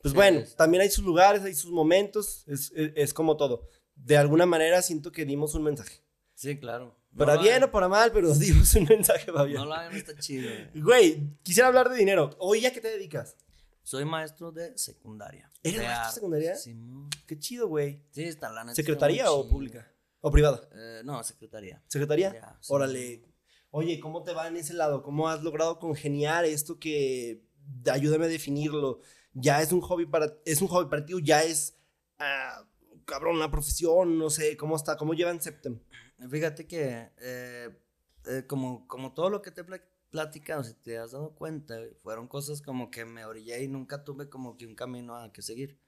A: Pues bueno, también hay sus lugares, hay sus momentos, es, es- es como todo. De alguna manera siento que dimos un mensaje.
B: Sí, claro. No
A: Para bien o para mal, pero *laughs* dimos un mensaje, Fabián.
B: No lo hagan, está chido. güey.
A: Güey, quisiera hablar de dinero. Oye, ¿ya qué te dedicas?
B: Soy maestro de secundaria.
A: ¿Eres
B: De
A: maestro de secundaria?
B: Simón.
A: Qué chido, güey.
B: Sí, está la neta.
A: ¿Secretaría o pública? ¿O privada?
B: Eh, no, secretaría.
A: ¿Secretaría?
B: Ya, sí.
A: Órale. Oye, ¿cómo te va en ese lado? ¿Cómo has logrado congeniar esto que ayúdame a definirlo? ¿Ya es un hobby para es un hobby para ti ya es ah, cabrón una profesión? No sé, ¿cómo está? ¿Cómo llevan Septem?
B: Fíjate que, eh, eh, como, como todo lo que te he pla- platicado, si te has dado cuenta, fueron cosas como que me orillé y nunca tuve como que un camino a que seguir.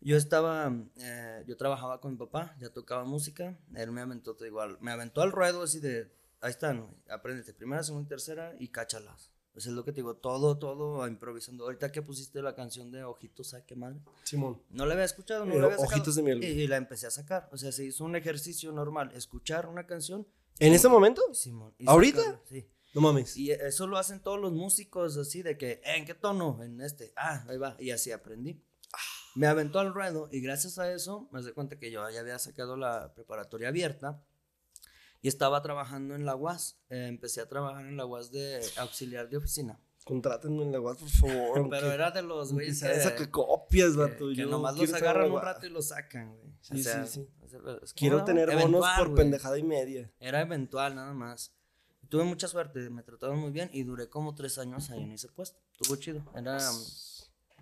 B: Yo estaba, eh, yo trabajaba con mi papá, ya tocaba música, él me aventó igual, me aventó al ruedo así de, ahí están, apréndete, primera, segunda y tercera y cáchalas. Eso es lo que te digo, todo, todo improvisando. Ahorita que pusiste la canción de Ojitos, ¿sabes qué madre?
A: Simón.
B: No la había escuchado, no
A: Eh,
B: la había sacado.
A: Ojitos de miel.
B: Y, y la empecé a sacar. O sea, se hizo un ejercicio normal, escuchar una canción.
A: ¿En ese momento?
B: Simón,
A: ¿Ahorita?
B: sacarla, Sí.
A: No mames.
B: Y eso lo hacen todos los músicos, así de que, "Eh, ¿en qué tono? En este. Ah, ahí va. Y así aprendí. Me aventó al ruedo y gracias a eso me di cuenta que yo ya había sacado la preparatoria abierta y estaba trabajando en la UAS. Eh, empecé a trabajar en la UAS de auxiliar de oficina.
A: Contrátenme en la UAS, por favor. *laughs*
B: Pero era de los güeyes
A: que...
B: que,
A: copias,
B: que-
A: vato.
B: que
A: yo
B: nomás los agarran un rato y los sacan, güey.
A: Sí, sí, sí.
B: es- es como
A: Quiero tener bonos
B: eventual,
A: por
B: güey.
A: pendejada y media.
B: Era eventual, nada más. Tuve mucha suerte, me trataron muy bien y duré como tres años ahí en ese puesto. Estuvo chido. Era,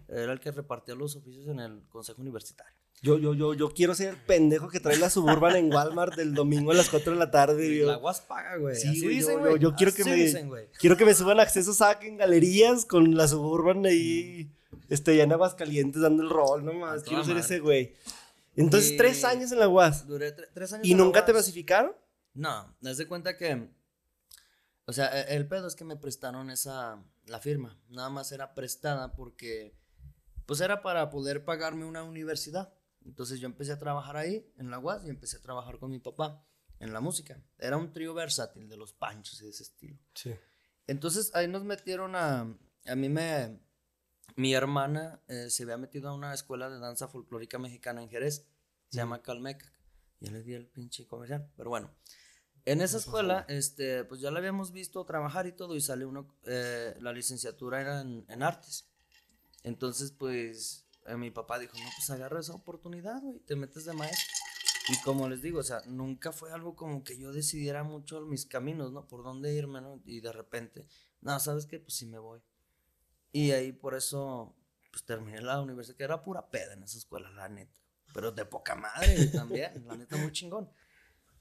B: era el que repartía los oficios en el consejo universitario.
A: Yo, yo, yo, yo quiero ser el pendejo que trae la Suburban en Walmart del domingo a las 4 de la tarde.
B: Y
A: yo-
B: la UAS paga, güey.
A: Sí,
B: Así
A: yo-
B: dicen,
A: yo-
B: güey.
A: yo quiero que me-. Quiero que me suban acceso SAC en galerías con la Suburban ahí, este, ya en Aguascalientes dando el rol, no más.
B: A
A: Quiero ser
B: madre.
A: ese güey. Entonces,
B: Y-
A: tres años en la UAS.
B: Duré tre- tres años
A: ¿Y
B: en la
A: nunca te
B: UAS.
A: basificaron?
B: No, haz de cuenta que. O sea, e- el pedo es que me prestaron esa. La firma. Nada más era prestada porque. Pues era para poder pagarme una universidad. Entonces yo empecé a trabajar ahí, en la UAS, y empecé a trabajar con mi papá en la música. Era un trío versátil de los panchos y de ese estilo.
A: Sí.
B: Entonces ahí nos metieron a. A mí me. Mi hermana eh, se había metido a una escuela de danza folclórica mexicana en Jerez. Se llama Calmeca. Ya les di el pinche comercial. Pero bueno. En esa escuela, este, pues ya la habíamos visto trabajar y todo. Y sale uno. eh, la licenciatura era en, en artes. Entonces, pues. eh, mi papá dijo: No, pues agarra esa oportunidad, güey. Te metes de maestro. Y como les digo, o sea, nunca fue algo como que yo decidiera mucho mis caminos, ¿no? Por dónde irme, ¿no? Y de repente, no, ¿sabes qué? Pues sí me voy. Y ahí por eso, pues terminé la universidad, que era pura peda en esa escuela, la neta. Pero de poca madre también, la neta muy chingón.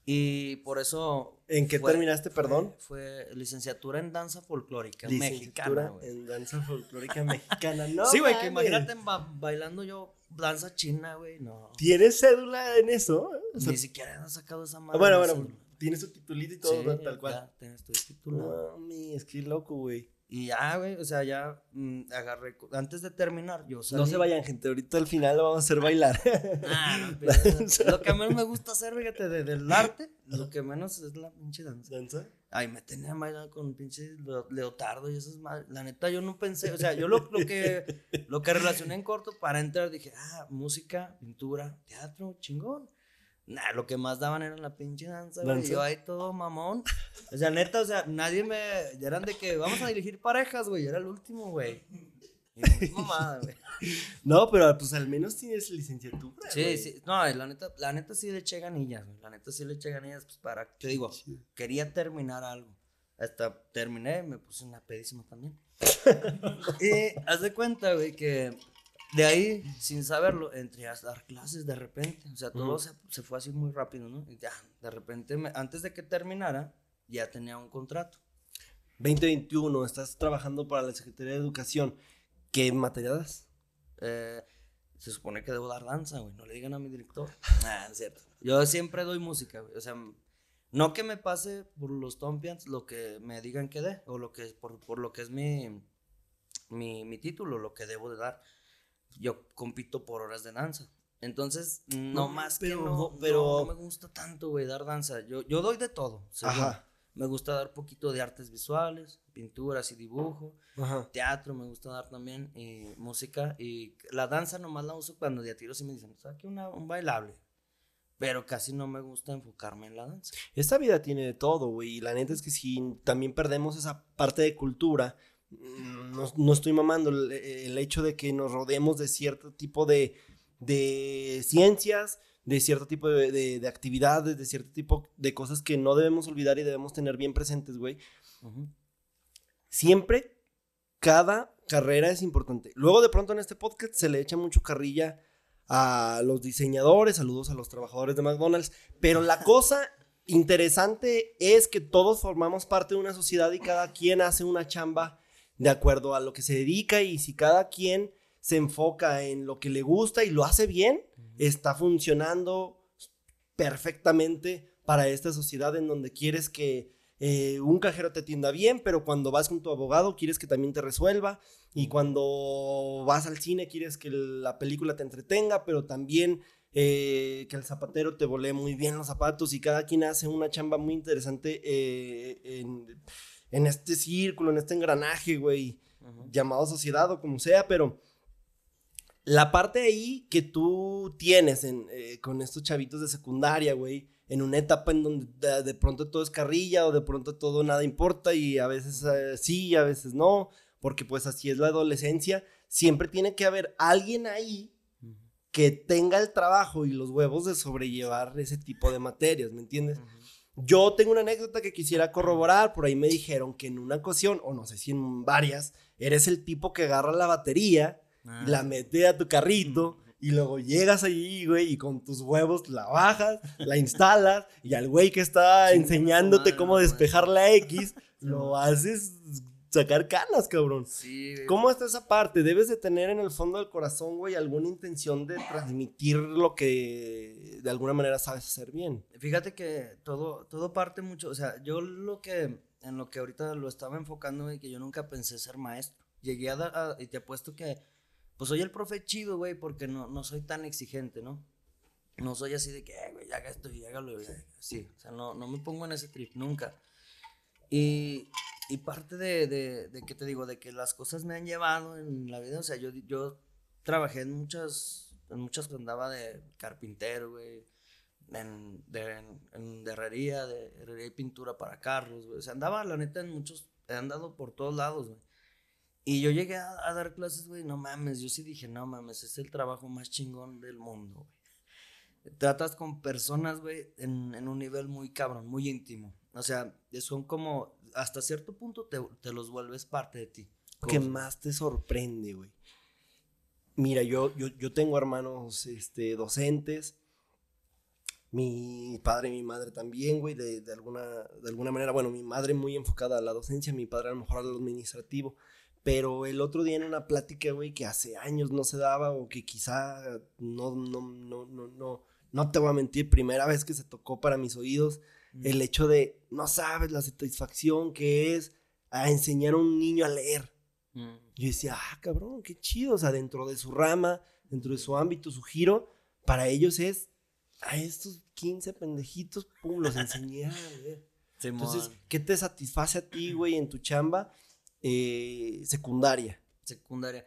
B: Y por eso...
A: ¿En qué
B: fue-
A: terminaste, perdón?
B: Fue, fue licenciatura en danza folclórica
A: Licenciatura
B: mexicana,
A: en danza folclórica mexicana. No,
B: sí, güey, que imagínate ba- bailando yo danza china, güey, no.
A: ¿Tienes cédula en eso? O sea,
B: Ni siquiera han sacado esa
A: ah,
B: madre.
A: bueno,
B: no
A: bueno,
B: sé.
A: tienes tu titulito y todo, tal cual.
B: Ya, te- estoy titulado.
A: No, mi, es que loco, güey.
B: Y ya, güey, o sea, ya mm, agarré. Antes de terminar, yo salí.
A: No se vayan, gente. Ahorita al final lo vamos a hacer bailar. *laughs*
B: Ah, no, pero- *laughs* lo que menos me gusta hacer, fíjate, de- del arte, lo que menos es la pinche danza.
A: ¿Danza?
B: Ay, me tenía bailando con pinche leo- leotardo y esas madres. La neta, yo no pensé, o sea, yo lo, lo que lo que relacioné en corto para entrar dije, ah, música, pintura, teatro, chingón. Nah, lo que más daban era la pinche danza, güey. Yo ahí todo mamón. O sea, neta, o sea, nadie me. ya Eran de que vamos a dirigir parejas, güey. Yo era el último, güey. Y mamada, güey. *laughs*
A: No, pero pues al menos tienes licenciatura.
B: Sí, sí. No, la neta, la neta sí le eché ganillas, güey. La neta sí le eché ganillas, pues para. Te digo,
A: chido.
B: quería terminar algo. Hasta terminé, me puse una pedísima también. *laughs* y haz de cuenta, güey, que de ahí, sin saberlo, entré a dar clases de repente. O sea, todo se, se fue así muy rápido, ¿no? Y ya, de repente, me- antes de que terminara, ya tenía un contrato.
A: 2021, estás trabajando para la Secretaría de Educación. ¿Qué materia das?
B: Eh, se supone que debo dar danza, güey. No le digan a mi director. *laughs* Ah, es cierto. Yo siempre doy música, güey. O sea, no que me pase por los tompions lo que me digan que dé, o lo que, por, por lo que es mi, mi, mi título, lo que debo de dar. Yo compito por horas de danza. Entonces, no,
A: No,
B: más
A: pero-
B: que no,
A: pero-
B: no, no me gusta tanto, güey, dar danza. Yo, yo doy de todo, según.
A: Ajá.
B: Me gusta dar poquito de artes visuales, pinturas y dibujo.
A: Ajá.
B: Teatro me gusta dar también, y música. Y la danza nomás la uso cuando de a tiro sí me dicen, saque un bailable. Pero casi no me gusta enfocarme en la danza.
A: Esta vida tiene de todo, güey. Y la neta es que si también perdemos esa parte de cultura, no, no estoy mamando el, el hecho de que nos rodeemos de cierto tipo de, de ciencias, de cierto tipo de, de- de actividades, de cierto tipo de cosas que no debemos olvidar y debemos tener bien presentes, güey. Siempre, cada carrera es importante. Luego, de pronto, en este podcast se le echa mucho carrilla a los diseñadores, saludos a los trabajadores de McDonald's, pero la *laughs* cosa interesante es que todos formamos parte de una sociedad y cada quien hace una chamba de acuerdo a lo que se dedica y si cada quien se enfoca en lo que le gusta y lo hace bien, está funcionando perfectamente para esta sociedad en donde quieres que eh, un cajero te atienda bien, pero cuando vas con tu abogado quieres que también te resuelva y cuando vas al cine quieres que la película te entretenga, pero también eh, que el zapatero te volee muy bien los zapatos y cada quien hace una chamba muy interesante eh, en, en este círculo, en este engranaje, güey
B: Ujú.
A: llamado sociedad o como sea, pero la parte ahí que tú tienes en, eh, con estos chavitos de secundaria, güey, en una etapa en donde de, de pronto todo es carrilla o de pronto todo nada importa y a veces eh, sí y a veces no, porque pues así es la adolescencia, siempre tiene que haber alguien ahí que tenga el trabajo y los huevos de sobrellevar ese tipo de materias, ¿me entiendes?
B: Ujú.
A: Yo tengo una anécdota que quisiera corroborar. Por ahí me dijeron que en una ocasión, o no sé si en varias, eres el tipo que agarra la batería,
B: Ah,
A: la mete a tu carrito y luego llegas allí, güey, y con tus huevos la bajas, la instalas y al güey que está enseñándote cómo despejar la X, *laughs* lo haces sacar canas, cabrón.
B: Sí, güey.
A: ¿Cómo está esa parte? Debes de tener en el fondo del corazón, güey, alguna intención de transmitir lo que de alguna manera sabes hacer bien.
B: Fíjate que todo, todo parte mucho, o sea, yo lo que, en lo que ahorita lo estaba enfocando, güey, que yo nunca pensé ser maestro. Llegué a dar, a- y te apuesto que, pues soy el profe chido, güey, porque no, no soy tan exigente, ¿no? No soy así de que, "Eh, güey, haga esto y hágalo, sí, o sea, no, no me pongo en ese trip, nunca. Y, y parte de, de, de, ¿qué te digo? De que las cosas me han llevado en la vida, o sea, yo, yo trabajé en muchas, en muchas, andaba de carpintero, güey, en, de, en, en de herrería, de herrería y pintura para carros, güey. O sea, andaba, la neta, en muchos, he andado por todos lados, güey. Y yo llegué a, a dar clases, güey, no mames, yo sí dije, no mames, es el trabajo más chingón del mundo, güey. Tratas con personas, güey, en, en un nivel muy cabrón, muy íntimo. O sea, son como, hasta cierto punto te, te los vuelves parte de ti.
A: ¿Qué más te sorprende, güey? Mira, yo, yo, yo tengo hermanos este, docentes. Mi padre y mi madre también, güey, de, de alguna, de alguna manera. Bueno, mi madre muy enfocada a la docencia, mi padre a lo mejor a lo administrativo. Pero el otro día en una plática, güey, que hace años no se daba o que quizá no, no, no, no, no, no te voy a mentir, primera vez que se tocó para mis oídos,
B: Mm.
A: el hecho de no sabes la satisfacción que es a enseñar a un niño a leer.
B: Mm.
A: Yo decía, ah, cabrón, qué chido. O sea, dentro de su rama, dentro de su ámbito, su giro, para ellos es a estos 15 pendejitos, pum, los enseñé a leer. *laughs* Entonces. ¿qué te satisface a ti, *clears throat* güey, en tu chamba eh, secundaria?
B: secundaria.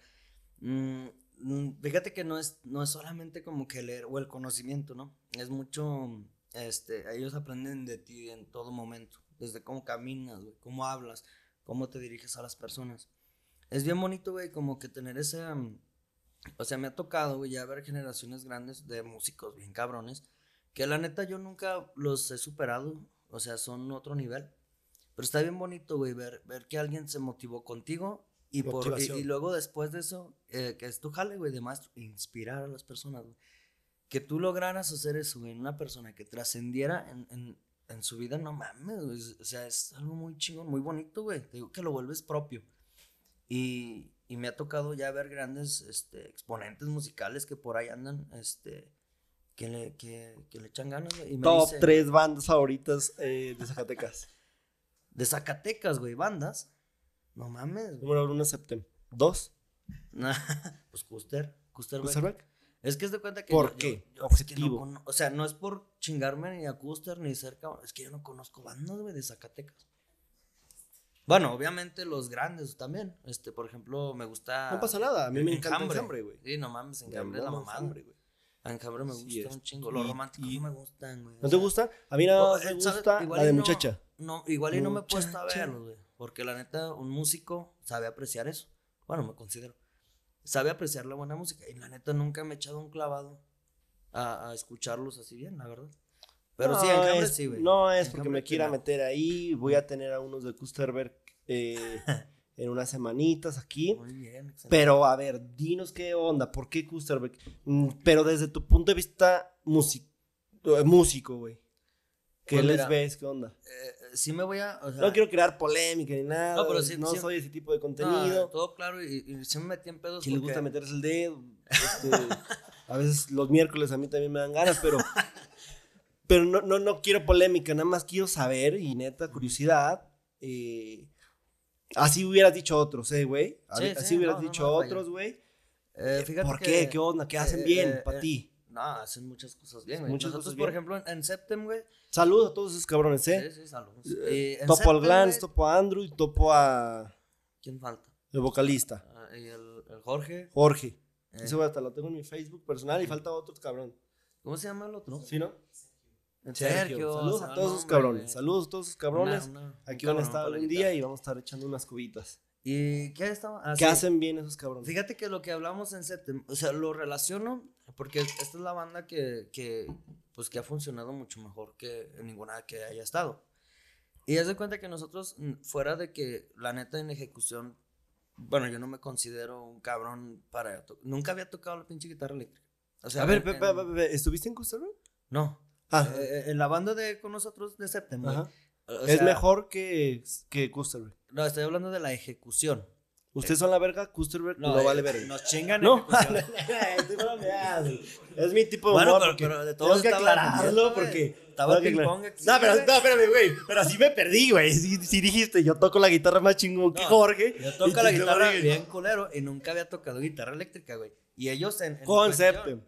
B: Mm, mm, fíjate que no es, no es solamente como que leer o el conocimiento, ¿no? Es mucho, este, ellos aprenden de ti en todo momento, desde cómo caminas, güey, cómo hablas, cómo te diriges a las personas. Es bien bonito, güey, como que tener ese, mm, o sea, me ha tocado, güey, ya ver generaciones grandes de músicos bien cabrones, que la neta yo nunca los he superado, o sea, son otro nivel. Pero está bien bonito, güey, ver, ver que alguien se motivó contigo y, por, y, y luego después de eso, eh, que es tu jale, güey, de maestro, inspirar a las personas, güey. Que tú lograras hacer eso, güey, en una persona que trascendiera en, en, en su vida, no mames, güey. O sea, es algo muy chingón, muy bonito, güey. Te digo que lo vuelves propio. Y, y me ha tocado ya ver grandes este, exponentes musicales que por ahí andan, este, que le, que, que le echan ganas, güey. Y me
A: Top tres bandas favoritas eh, de Zacatecas. *laughs*
B: De Zacatecas, güey, bandas. No mames, güey.
A: Número uno, Septem. Dos,
B: Nah, *laughs* pues Custer, Custer, güey. Es que es de cuenta que.
A: ¿Por
B: yo-
A: qué?
B: yo- yo- es que no
A: Objetivo.
B: o sea, no es por chingarme ni a Custer ni cerca. Es que yo no conozco bandas, güey, de Zacatecas. Bueno, obviamente los grandes también. Este, por ejemplo, me gusta.
A: No pasa nada, a mí me encanta
B: Enjambre.
A: Güey.
B: Sí, no mames,
A: Me
B: Enjambre es la
A: mama
B: mamada.
A: Enjambre, güey.
B: Enjambre me
A: Sí,
B: gusta
A: es-
B: un chingo. Los románticos no me gustan, güey.
A: ¿No te gusta? A mí nada más me
B: eh,
A: gusta la de
B: no-
A: muchacha.
B: No, igual y no me he puesto a verlos, güey. Porque la neta, un músico sabe apreciar eso. Bueno, me considero. Sabe apreciar la buena música. Y la neta, nunca me he echado un clavado a, a escucharlos así bien, la verdad. Pero sí,
A: no
B: Enjambre
A: es,
B: sí, güey.
A: no es porque
B: Enjambre
A: me quiera meter ahí. Voy a tener a unos de Kusterberg eh, *laughs* en unas semanitas aquí.
B: Muy bien, excelente.
A: Pero a ver, dinos qué onda, ¿por qué Kusterberg? Mm, Pero desde tu punto de vista music- eh, músico, güey. ¿Qué
B: Pues
A: les
B: mira,
A: ves? ¿Qué onda?
B: Eh, sí me voy a. o sea,
A: No quiero crear polémica ni nada.
B: No,
A: No,
B: pero sí- sí-
A: soy ese tipo de
B: no,
A: contenido.
B: todo claro. Y, y sí me metí en pedos.
A: si les
B: porque-
A: gusta meterse el dedo. este, *laughs* a veces los miércoles a mí también me dan ganas, pero. *laughs* Pero no, no, no quiero polémica, nada más quiero saber y neta, curiosidad. eh, así hubieras dicho otros, ¿eh, güey?
B: Sí,
A: así
B: sí,
A: hubieras
B: no, no,
A: dicho
B: no,
A: otros, güey.
B: Eh, fíjate
A: ¿Por
B: que-
A: qué? ¿Qué onda? ¿Qué hacen
B: eh,
A: bien
B: eh,
A: para
B: eh,
A: ti?
B: No, hacen muchas cosas bien, güey.
A: Muchas
B: Nosotros,
A: cosas
B: por
A: bien.
B: ejemplo, en, en Septem, güey.
A: Saludos a todos esos cabrones, ¿eh?
B: Sí, sí, saludos.
A: Eh,
B: en
A: topo al
B: Septem,
A: Glance,
B: güey,
A: topo a Andrew y topo a
B: ¿Quién falta?
A: el vocalista,
B: Ah, y el, el Jorge.
A: Jorge.
B: eh,
A: Ese güey hasta lo tengo en mi Facebook personal y falta otro cabrón.
B: ¿Cómo se llama el otro?
A: ¿Sí, no?
B: Sergio.
A: Saludos a todos esos cabrones. Saludos a todos esos cabrones.
B: Una- una-
A: Aquí van a estar un día y vamos a estar echando unas cubitas.
B: ¿Y qué estaba? Ah,
A: ¿Qué
B: sí.
A: hacen bien esos cabrones?
B: Fíjate que lo que hablamos en Septem, o sea, lo relaciono porque esta es la banda que, que, pues, que ha funcionado mucho mejor que ninguna que haya estado. Y haz de cuenta que nosotros, fuera de que la neta en ejecución, bueno, yo no me considero un cabrón para... Nunca había tocado la pinche guitarra eléctrica. O sea,
A: a ver,
B: en-
A: pe-
B: en-
A: pe- pe- pe- ¿estuviste en Costa Rica?
B: No.
A: Ah,
B: Eh, en la banda de con nosotros de Septem,
A: es mejor que, que.
B: No, estoy hablando de la ejecución.
A: Ustedes son la verga, Kusterberg no,
B: eh,
A: vale verga.
B: Nos chingan
A: No, *laughs* es mi tipo de
B: Bueno,
A: humor
B: pero- pero de todos
A: que aclararlo porque.
B: Estaba
A: que No, pero no, espérame, güey, pero así me perdí, güey. Sí dijiste, yo toco la guitarra más chingón que
B: No,
A: Jorge.
B: Yo toco la guitarra
A: Jorge.
B: bien culero y nunca había tocado guitarra eléctrica, güey. Y ellos en. en
A: Concepto.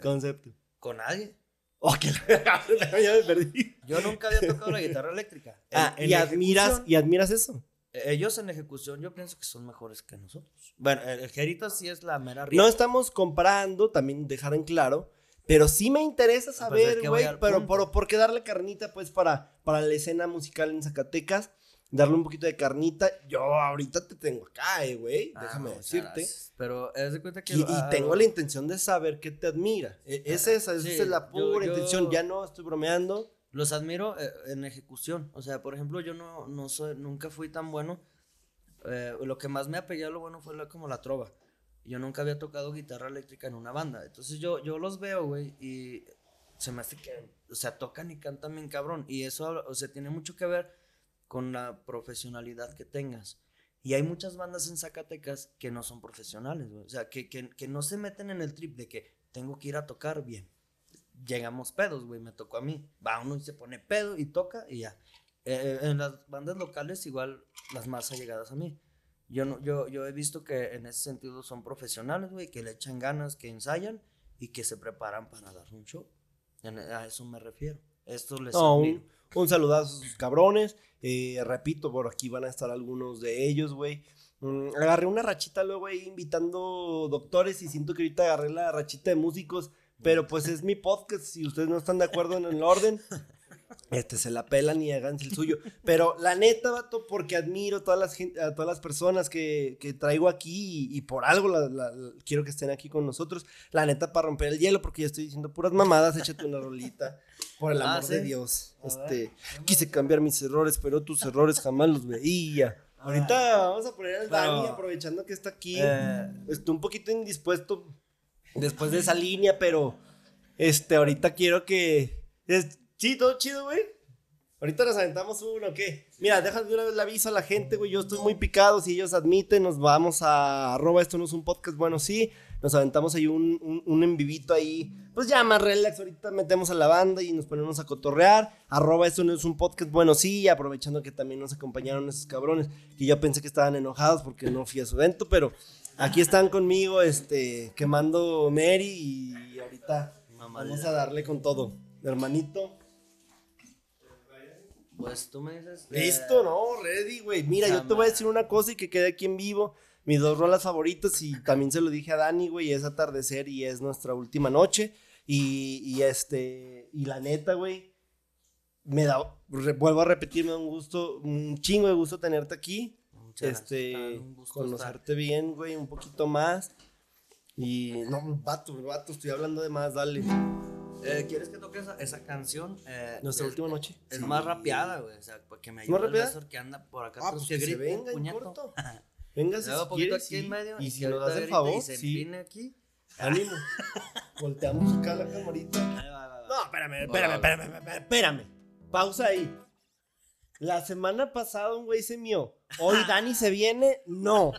A: Concepto.
B: Con nadie.
A: Oh, que la *laughs* ya me perdí.
B: Yo nunca había tocado la guitarra eléctrica.
A: Ah, y admiras, y admiras eso.
B: Ellos en ejecución, yo pienso que son mejores que nosotros. Bueno, el, Jerito sí es la mera
A: No
B: riata.
A: estamos comparando, también dejar en claro, pero sí me interesa
B: pues es
A: saber, güey,
B: al
A: pero
B: punto.
A: por, qué darle carnita, pues, para, para la escena musical en Zacatecas, darle un poquito de carnita. Yo ahorita te tengo acá, eh, güey,
B: Ah,
A: déjame
B: muchas
A: decirte.
B: gracias. Pero es de cuenta que.
A: Y,
B: lo-
A: y
B: ah,
A: tengo
B: lo-
A: la intención de saber qué te admira. E- Es esa, esa
B: Sí,
A: es la
B: yo-
A: pura
B: yo-
A: intención. Ya no estoy bromeando.
B: Los admiro eh, en ejecución. O sea, por ejemplo, yo no, no soy, nunca fui tan bueno. Eh, lo que más me apegué a lo bueno fue como la trova. Yo nunca había tocado guitarra eléctrica en una banda. Entonces yo, yo los veo, güey, y se me hace que, o sea, tocan y cantan bien cabrón. Y eso, o sea, tiene mucho que ver con la profesionalidad que tengas. Y hay muchas bandas en Zacatecas que no son profesionales, güey. O sea, que, que, que no se meten en el trip de que tengo que ir a tocar bien. Llegamos pedos, güey, me tocó a mí. Va uno y se pone pedo y toca y ya. Eh, en las bandas locales igual las más allegadas a mí. Yo, no, yo, yo he visto que en ese sentido son profesionales, güey, que le echan ganas, que ensayan y que se preparan para dar un show. A eso me refiero. Esto les
A: No, un, un saludazo a sus cabrones. Eh, repito, por aquí van a estar algunos de ellos, güey. Mm, agarré una rachita luego ahí invitando doctores y siento que ahorita agarré la rachita de músicos, pero pues es mi podcast. Si ustedes no están de acuerdo en el orden, este se la pelan y háganse el suyo. Pero la neta, vato, porque admiro todas las a todas las personas que, que traigo aquí y, y por algo la- la- la- quiero que estén aquí con nosotros. La neta, para romper el hielo, porque ya estoy diciendo puras mamadas, échate una rolita. Por el
B: Ah,
A: amor de. Dios.
B: A
A: Este, quise cambiar mis errores, pero tus errores jamás los veía. Ahorita vamos a poner al Dani, aprovechando que está aquí.
B: Eh,
A: Estoy un poquito indispuesto después de esa línea, pero este, ahorita quiero que. Es, sí, todo chido, güey. Ahorita nos aventamos uno, ¿qué? Mira, déjame de una vez le aviso a la gente, güey. Yo estoy muy picado. Si ellos admiten, nos vamos a. Arroba, esto no es un podcast. Bueno, sí. Nos aventamos ahí un, un, un en vivito ahí. Pues ya más relax. Ahorita metemos a la banda y nos ponemos a cotorrear. Arroba, esto no es un podcast. Bueno, sí. Aprovechando que también nos acompañaron esos cabrones. Que yo pensé que estaban enojados porque no fui a su evento, pero Aquí están conmigo, este, quemando Mary y ahorita vamos a darle con todo. Hermanito.
B: Pues tú me dices.
A: Listo, no, ready, güey. Mira, yo te voy a decir una cosa y que quede aquí en vivo. Mis dos rolas favoritas y también se lo dije a Dani, güey, es atardecer y es nuestra última noche. Y, y este, y la neta, güey, me da, vuelvo a repetir, me da un gusto, un chingo de gusto tenerte aquí.
B: Muchas
A: este, conocerte bien, güey, un poquito más. Y no, vato, vato, estoy hablando de más, dale.
B: Eh, ¿Quieres que toque esa, esa canción? Eh,
A: Nuestra
B: es-
A: última noche.
B: Es más rapeada, güey. O sea, para que me
A: ¿Es más
B: ayude el? Néstor que anda por acá.
A: Ah,
B: pues, que
A: que se venga en corto. *laughs* Venga, si quieres,
B: aquí en
A: sí.
B: medio.
A: Y si nos das el favor,
B: y se
A: sí.
B: aquí. *laughs*
A: Ánimo. Volteamos acá la camarita.
B: Ahí va, va, va.
A: No, espérame, espérame, espérame, espérame, espérame. Pausa ahí. La semana pasada un güey se mió. Hoy *laughs* Dani se viene. No.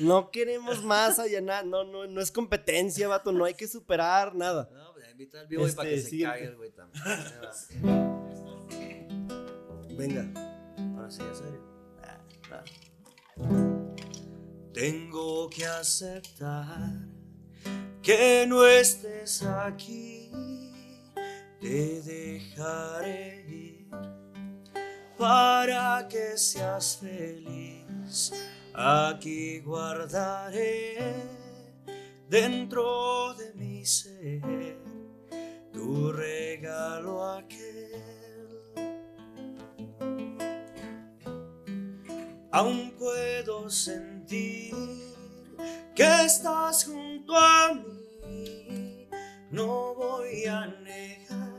A: No queremos más allanar. No, no, no es competencia, vato. No hay que superar nada.
B: No, pues invita al vivo y para
A: Este,
B: que se
A: siguiente.
B: el güey también. *laughs*
A: Venga.
B: Ahora sí, en serio. Ah, claro. Tengo que aceptar que no estés aquí. Te dejaré ir para que seas feliz. Aquí guardaré dentro de mi ser tu regalo aquel. Aún puedo sentir que estás junto a mí. No voy a negar.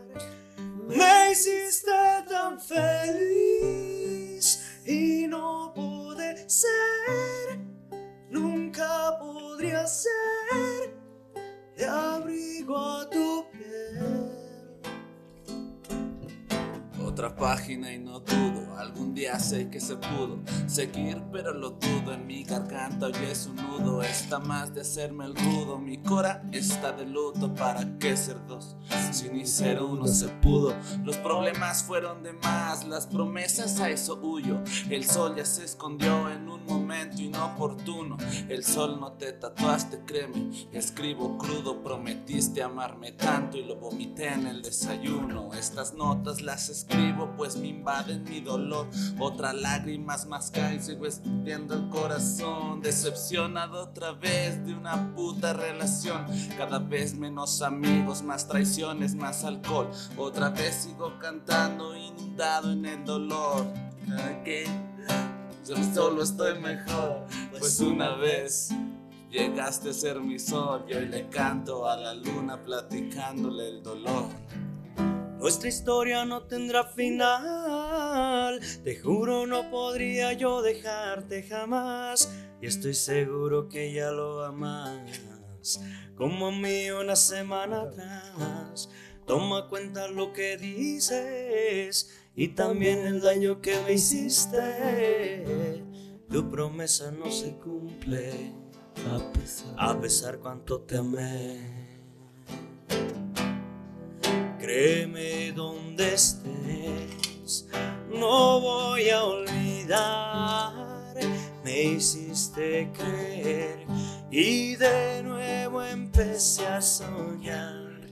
B: Me hiciste tan feliz y no pude ser. Nunca podría ser de abrigo a tu
C: Otra página y no dudo, algún día sé que se pudo seguir, pero lo dudo en mi garganta. Hoy es un nudo, está más de hacerme el rudo, mi cora está de luto, ¿para qué ser dos? Si ni ser uno se pudo, los problemas fueron de más, las promesas a eso huyo, el sol ya se escondió en un momento inoportuno, el sol no te tatuaste, créeme, escribo crudo, prometiste amarme tanto y lo vomité en el desayuno, estas notas las pues me invaden mi dolor, otra lágrima más cae y sigo escupiendo el corazón, decepcionado otra vez de una puta relación, cada vez menos amigos, más traiciones, más alcohol, otra vez sigo cantando inundado en el dolor, que yo solo estoy mejor, pues una vez llegaste a ser mi sol y hoy le canto a la luna platicándole el dolor.
B: Nuestra historia no tendrá final. Te juro, no podría yo dejarte jamás. Y estoy seguro que ya lo amas. Como a mí una semana atrás. Toma cuenta lo que dices y también el daño que me hiciste. Tu promesa no se cumple,
A: A pesar.
B: a pesar cuánto te amé. Créeme donde estés, no voy a olvidar. Me hiciste creer y de nuevo empecé a soñar.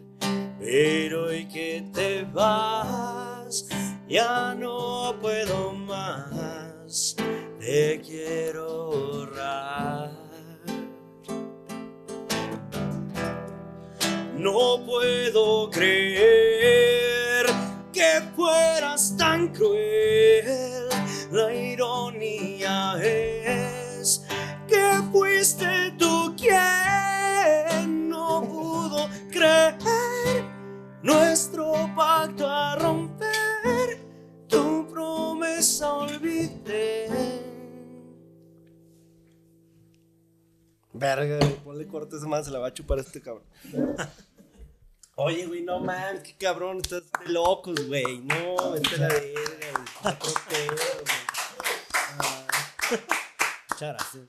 B: Pero hoy que te vas, ya no puedo más. Te quiero borrar. No puedo creer cruel. La ironía es que fuiste tú quien no pudo creer nuestro pacto a romper. Tu promesa olvidé.
A: Verga, ponle corte esa madre, se la va a chupar este cabrón. *laughs* Oye, güey, no mames, qué cabrón, estás de locos, güey. No, vete a la verga, güey. Pedo, güey.
B: Muchas gracias.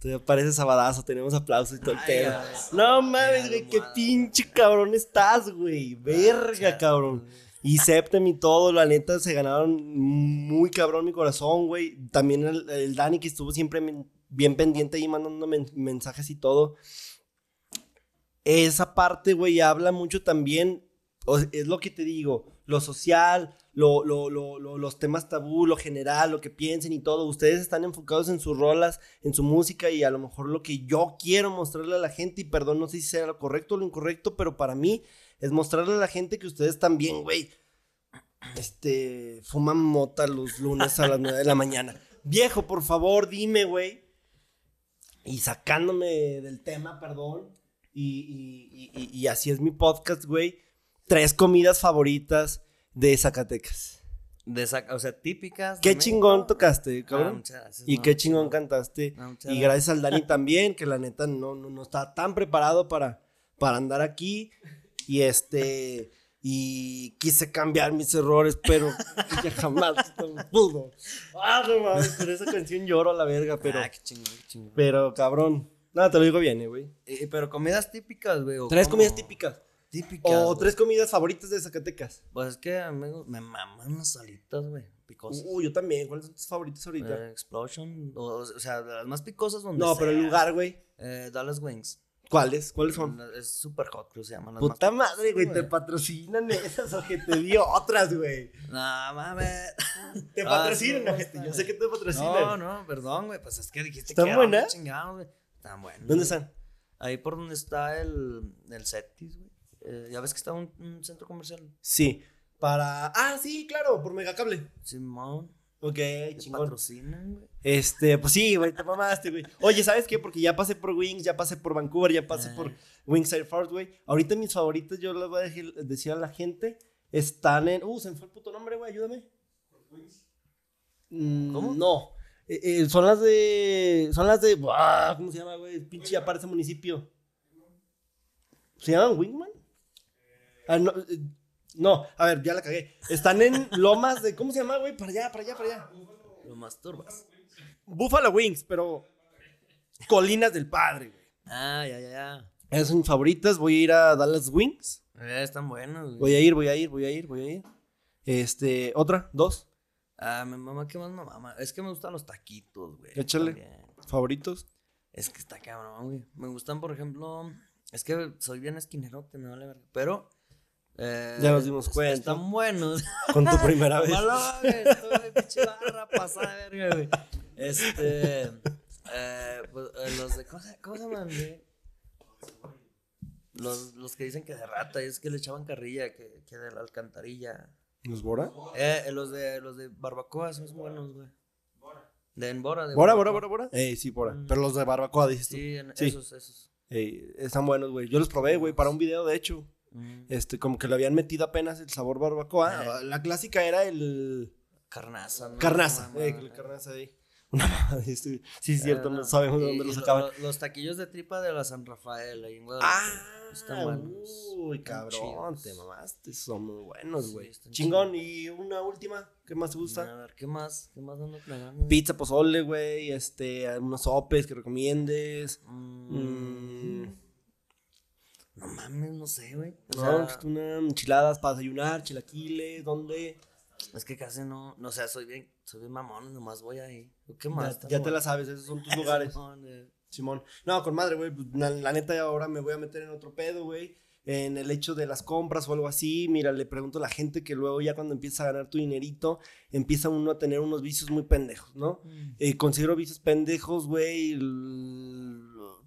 A: Tú pareces sabadazo, tenemos aplausos y todo el pedo. No mames, güey, qué pinche cabrón estás, güey. Verga, cabrón. Y Septem y todo, la neta, se ganaron muy cabrón mi corazón, güey. También el, el Dani que estuvo siempre bien pendiente ahí mandando men- mensajes y todo. Esa parte, güey, habla mucho también, es lo que te digo, lo social, lo- lo- lo- los temas tabú, lo general, lo que piensen y todo. Ustedes están enfocados en sus rolas, en su música y a lo mejor lo que yo quiero mostrarle a la gente, y perdón, no sé si sea lo correcto o lo incorrecto, pero para mí es mostrarle a la gente que ustedes también, güey, este, fuman mota los lunes a las 9 de la mañana. Viejo, por favor, dime, güey. Y sacándome del tema, perdón. Y, y- y- y- y así es mi podcast, güey. Tres comidas favoritas de Zacatecas.
B: De o sea, típicas.
A: Qué chingón tocaste,
B: Ah,
A: cabrón.
B: muchas gracias,
A: y
B: no,
A: qué chingón cantaste.
B: No,
A: Y gracias al Dani *laughs* también, que la neta no, no, no estaba tan preparado para, para andar aquí. Y este. Y quise cambiar mis errores, pero *laughs* ya jamás pudo. Ah, no mames, por esa canción lloro a la verga, pero.
B: Ah, qué chingón, qué chingón.
A: Pero, cabrón. Nada, te lo digo bien, eh, güey.
B: Eh, pero comidas típicas, güey.
A: Tres
B: cómo?
A: comidas típicas.
B: Típicas.
A: O tres comidas favoritas de Zacatecas.
B: Pues es que amigos, me maman las salitas, güey. Picosas.
A: Uh, yo también. ¿Cuáles son tus favoritas ahorita?
B: Eh, Explosion. O, o sea, de las más picosas donde
A: no, pero el lugar, güey.
B: Eh, Dallas Wings.
A: ¿Cuáles? ¿Cuáles son?
B: Es super hot, que se llaman. las
A: Puta
B: más
A: madre, güey, te patrocinan esas o que te dio otras, güey.
B: No, mames.
A: Te
B: Ah,
A: patrocinan,
B: sí,
A: ojete, Yo sé que te
B: No,
A: patrocinan.
B: no, perdón, güey. Pues es que dijiste
A: ¿Están
B: que
A: buenas?
B: chingados, güey. Están buenas.
A: ¿Dónde están?
B: Ahí por donde está el, el Cetis, güey. Eh, ya ves que está un, un centro comercial.
A: Sí. Para. Ah, sí, claro, por Megacable.
B: Simón.
A: Ok, chingón.
B: patrocinan, güey.
A: Este, pues sí, güey, te mamaste, güey. Oye, ¿sabes qué? Porque ya pasé por Wings, ya pasé por Vancouver, ya pasé por Wings Air Force, güey. Ahorita mis favoritos, yo les voy a decir, decir a la gente, están en. Uh, se me fue el puto nombre, güey, ayúdame. Mm,
B: ¿Cómo?
A: No. Eh, eh, son las de. Son las de. buah, ¿Cómo se llama, güey? Pinche aparece municipio. ¿Se llaman Wingman? Ah, no, eh, no, a ver, ya la cagué. Están en Lomas de. ¿Cómo se llama, güey? Para allá, para allá, para allá.
B: Lo masturbas.
A: Buffalo Wings, pero Colinas del Padre, güey.
B: Ah, ya, ya, ya.
A: Esas son mis favoritas. Voy a ir a Dallas Wings.
B: Eh, están buenos, güey.
A: Voy a ir, voy a ir, voy a ir, voy a ir. Este, otra, dos,
B: Ah, mi mamá, ¿qué más me mama? Es que me gustan los taquitos, güey.
A: Échale.
B: también.
A: favoritos.
B: Es que está cabrón, güey. Me gustan, por ejemplo. Es que soy bien esquinerote, me vale verga. Pero. eh,
A: Ya nos dimos cuenta.
B: Están buenos.
A: Con tu primera *laughs* vez.
B: Malo, güey. Pinche barra pasada verga, güey. Este. eh, pues, eh, los de. ¿Cómo se, cómo se llaman, güey? Los, los que dicen que de rata, es que le echaban carrilla, que, que de la alcantarilla.
A: ¿Nos Bora?
B: Eh, eh, los de los de barbacoa son buenos, güey. De en Bora, de
A: ¿Bora. Bora, Bora, Bora? Eh, sí, Bora.
B: Mm.
A: Pero los de barbacoa, dices tú.
B: Sí, en-
A: Sí.
B: esos, esos.
A: Eh, están buenos, güey. Yo los probé, güey, para un video, de hecho.
B: Mm.
A: Este, como que le habían metido apenas el sabor barbacoa.
B: Eh.
A: La clásica era el
B: Carnaza, ¿no?
A: carnaza.
B: Una
A: Eh, el carnaza ahí. *laughs* Una sí, sí, es cierto,
B: Ah,
A: no sabemos de dónde los
B: lo-
A: sacaban.
B: lo- Los taquillos de tripa de la San Rafael ahí en Guadalupe.
A: Ah,
B: Están buenos.
A: uy, cabrón, te mamaste, son muy buenos, güey. Chingón, y una última, ¿qué más te gusta?
B: A ver, ¿qué más? ¿Qué más ando planeando?
A: Pizza, pozole, güey, este, unos sopes que recomiendes.
B: Mm,
A: Mm,
B: No mames, no sé, güey.
A: No,
B: sea,
A: una enchiladas para desayunar, chilaquiles, ¿dónde?
B: Es que casi no, no, o sea, soy bien, soy bien mamón, nomás voy ahí. ¿Qué más?
A: ya te la sabes, esos son tus *laughs* lugares.
B: Simón, eh.
A: Simón. No, con madre, güey. pues, La, la neta, ahora me voy a meter en otro pedo, güey. En el hecho de las compras o algo así. Mira, le pregunto a la gente que luego, ya cuando empieza a ganar tu dinerito, empieza uno a tener unos vicios muy pendejos, ¿no? Eh, considero vicios pendejos, güey.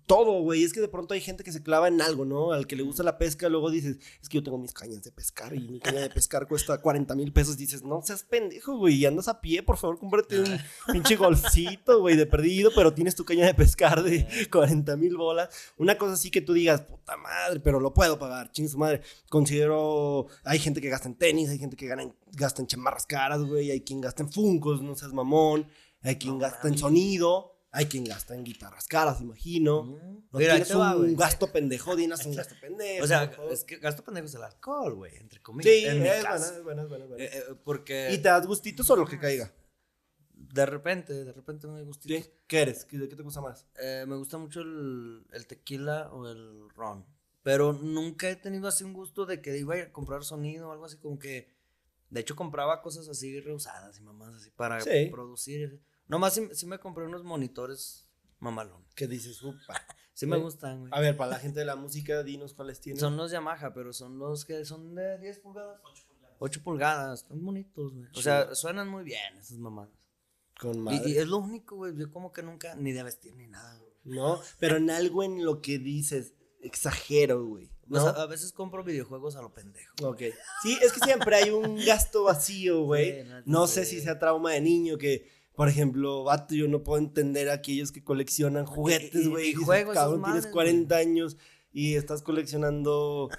A: Todo, güey. Es que de pronto hay gente que se clava en algo, ¿no? Al que le gusta la pesca, luego dices, es que yo tengo mis cañas de pescar y mi caña de pescar cuesta 40 mil pesos. Dices, no seas pendejo, güey. Y andas a pie, por favor, cómprate un pinche golfito, güey, de perdido, pero tienes tu caña de pescar de 40 mil bolas. Una cosa así que tú digas, puta madre, pero lo puedo pagar, ching su madre. Considero, hay gente que gasta en tenis, hay gente que gana en- gasta en chamarras caras, güey, hay quien gasta en funcos, no seas mamón, hay quien
B: No
A: gasta en sonido, hay quien gasta en guitarras caras, imagino.
B: Mm.
A: No
B: Mira,
A: tienes
B: va, *laughs*
A: un gasto pendejo, dinas un gasto pendejo.
B: O sea, es que gasto pendejo es el alcohol, güey, entre comillas.
A: Sí,
B: en
A: es buena, es buena, es buena.
B: Eh, eh, porque
A: ¿Y te das gustitos o lo que caiga?
B: de repente, de repente me gusta.
A: ¿Sí? ¿Qué eres? ¿Qué, ¿Qué te gusta más?
B: Eh, me gusta mucho el, el tequila o el ron. Pero nunca he tenido así un gusto de que iba a comprar sonido o algo así como que. De hecho, compraba cosas así reusadas y mamás así para
A: Sí.
B: producir. Nomás sí, sí me compré unos monitores mamalón.
A: ¿Qué dices? Upa. *laughs*
B: Sí me gustan, güey.
A: A ver, para la gente de la música, dinos cuáles tienes.
B: Son los Yamaha, pero son los que son de 10 pulgadas. 8 pulgadas. Están bonitos, güey. O sea, suenan muy bien esas mamadas.
A: Con madre.
B: y es lo único, güey. Yo como que nunca, ni de vestir ni nada, güey.
A: No, pero en algo en lo que dices, exagero, güey.
B: O sea,
A: ¿No?
B: a veces compro videojuegos a lo pendejo.
A: Ok. Sí, es que siempre hay un gasto vacío, güey.
B: Sí, no,
A: sé si sea trauma de niño que, por ejemplo, vato, yo no puedo entender a aquellos que coleccionan juguetes, güey.
B: y juegos,
A: Cabrón, tienes
B: madres,
A: 40 años y estás coleccionando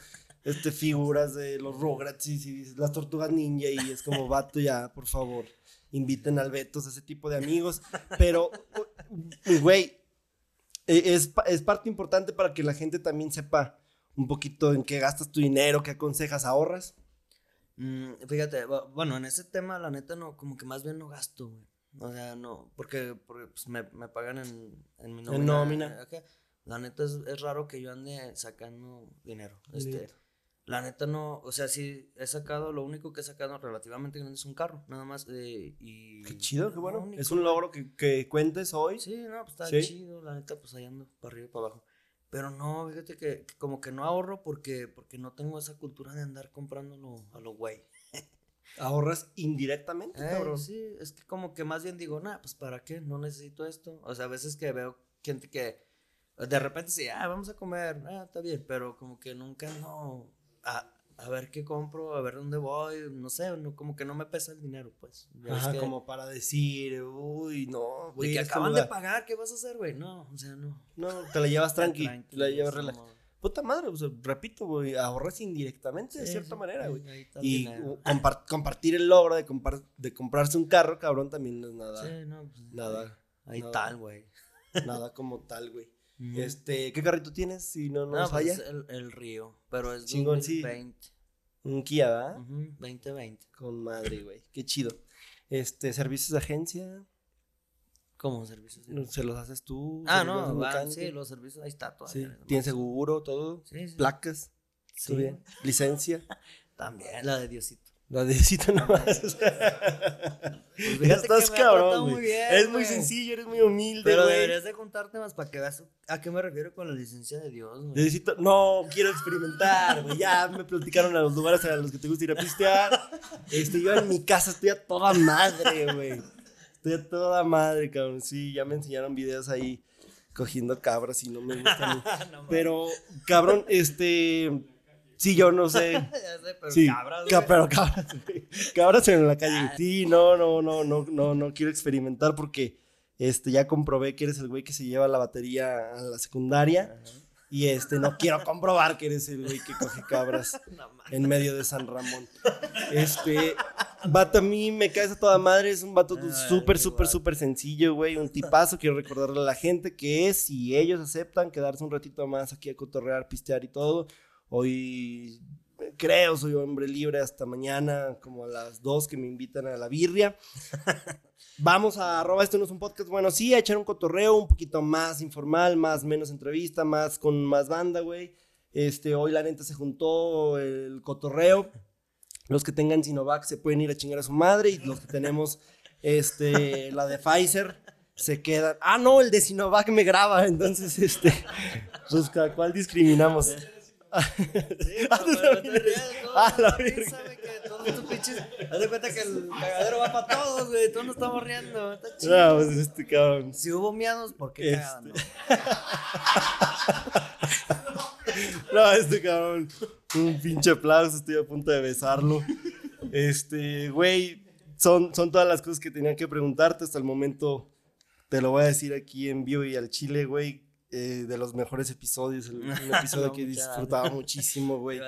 A: este, figuras de los Rugrats y, y las tortugas ninja y es como, vato, ya, por favor, inviten al Betos, ese tipo de amigos. Pero, güey, eh, es, es parte importante para que la gente también sepa un poquito en qué gastas tu dinero, qué aconsejas, ahorras.
B: Mm, fíjate, bu- bueno, en ese tema, la neta, no, como que más bien no gasto, güey. O sea, no, porque, porque pues, me, me pagan en, en mi
A: En
B: nómina. La neta es, es raro que yo ande sacando dinero. Este, la neta no, o sea, sí he sacado, lo único que he sacado relativamente grande es un carro, nada más. eh, y
A: Qué chido, qué bueno.
B: único,
A: Es un logro que, que cuentes hoy.
B: Sí, no, pues está
A: Sí.
B: chido, la neta, pues ahí ando para arriba y para abajo. Pero no, fíjate que, que como que no ahorro porque, porque no tengo esa cultura de andar comprándolo a lo güey.
A: Ahorras indirectamente,
B: Eh,
A: cabrón.
B: sí, es que como que más bien digo, nah, pues para qué, no necesito esto. O sea, a veces que veo gente que de repente sí, ah, vamos a comer, ah, está bien, pero como que nunca no, a, a ver qué compro, a ver dónde voy, no sé, no, como que no me pesa el dinero, pues.
A: Ajá,
B: que-
A: como para decir, uy, no, güey.
B: que
A: este
B: acaban de pagar, ¿qué vas a hacer, güey? No, o sea, no.
A: No, te la llevas *laughs* tranqui. te la llevas
B: mo-
A: Puta madre, o sea, repito, güey, ahorras indirectamente de
B: sí,
A: cierta
B: sí,
A: manera, güey. Y compar- compartir el logro de, compar- de comprarse un carro, cabrón, también no es nada,
B: Sí, no, pues,
A: nada,
B: Ahí
A: nada.
B: tal, güey. *laughs*
A: nada como tal, güey. Este, ¿qué carrito tienes? Si no nos
B: No, pues, el, el río, pero es
A: Chingón, sí.
B: 2020.
A: Un Kia, ¿verdad?
B: Ujú, 2020.
A: Con madre, güey. Qué chido. Este, servicios de agencia,
B: ¿Cómo servicios? de-
A: ¿se los haces tú?
B: Ah,
A: ¿Se los
B: no, van, sí, los servicios, ahí está todo.
A: Sí. ¿Tienes seguro, todo?
B: Sí, sí.
A: ¿Placas?
B: Sí,
A: ¿Todo bien? ¿Licencia? *laughs*
B: También, la de Diosito.
A: La necesito nomás. *laughs*
B: Pues
A: Estás cabrón,
B: muy bien,
A: es muy sencillo, eres muy humilde,
B: Pero deberías de juntarte más para que veas a qué me refiero con la licencia de Dios, güey.
A: Necesito, no, quiero experimentar, güey. Ya me platicaron a los lugares a los que te gusta ir a pistear. Este, yo en mi casa estoy a toda madre, güey. Estoy a toda madre, cabrón. Sí, ya me enseñaron videos ahí cogiendo cabras y no me. *laughs*
B: No mames.
A: pero, cabrón, este. Sí, yo no sé. *laughs*
B: Ya sé, pero
A: Sí,
B: cabras,
A: ca- pero cabras, *laughs* cabras en la calle. Sí, no, no, no, no, no, no quiero experimentar porque este ya comprobé que eres el güey que se lleva la batería a la secundaria
B: Ajá.
A: Y este no quiero comprobar que eres el güey que coge cabras *laughs*
B: No
A: en medio de San Ramón. Este vato a mí me caes a toda madre, es un vato súper, súper, súper sencillo, güey, un tipazo. Quiero recordarle a la gente que es, si ellos aceptan quedarse un ratito más aquí a cotorrear, pistear y todo, hoy creo soy hombre libre hasta mañana, como a las 2 que me invitan a la birria. *laughs* Vamos a arroba esto no es un podcast, bueno, sí, a echar un cotorreo un poquito más informal, más menos entrevista, más con más banda, güey. Este, hoy la neta se juntó el cotorreo. Los que tengan Sinovac se pueden ir a chingar a su madre y los que tenemos este la de Pfizer se quedan. Ah, no, el de Sinovac me graba, entonces este pues ¿a cuál discriminamos? *laughs*
B: Sí, *laughs*
A: Ah, tú
B: pero te ¿no?
A: Ah, la
B: Sí, sabe que todos estos pinches. Haz de cuenta que el cagadero va para todos, güey. Todos nos estamos riendo. Está chido.
A: Ah, pues este cabrón.
B: Si hubo miados, ¿por qué
A: Este.
B: cagaban? no? *laughs*
A: No, este cabrón. Un pinche aplauso, estoy a punto de besarlo. Este, güey, son, son todas las cosas que tenía que preguntarte hasta el momento. Te lo voy a decir aquí en vivo y al chile, güey. Eh, de los mejores episodios, el- un *laughs* episodio
B: No,
A: que disfrutaba muchísimo, güey.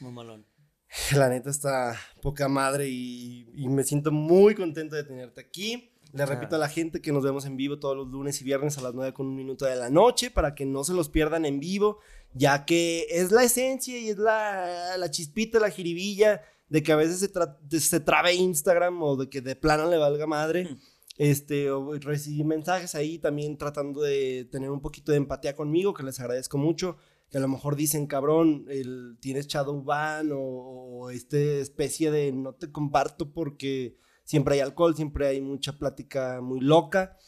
B: Mamalón. *laughs*
A: La neta está poca madre y, y me siento muy contento de tenerte aquí. Le repito a la gente que nos vemos en vivo todos los lunes y viernes a las 9 con un minuto de la noche para que no se los pierdan en vivo, ya que es la esencia y es la, la chispita, la jiribilla de que a veces se, tra- se trabe Instagram o de que de plano le valga madre. Este, recibí mensajes ahí también tratando de tener un poquito de empatía conmigo, que les agradezco mucho que a lo mejor dicen, cabrón, el, tienes Shadowban o, o este especie de no te comparto porque siempre hay alcohol, siempre hay mucha plática muy loca.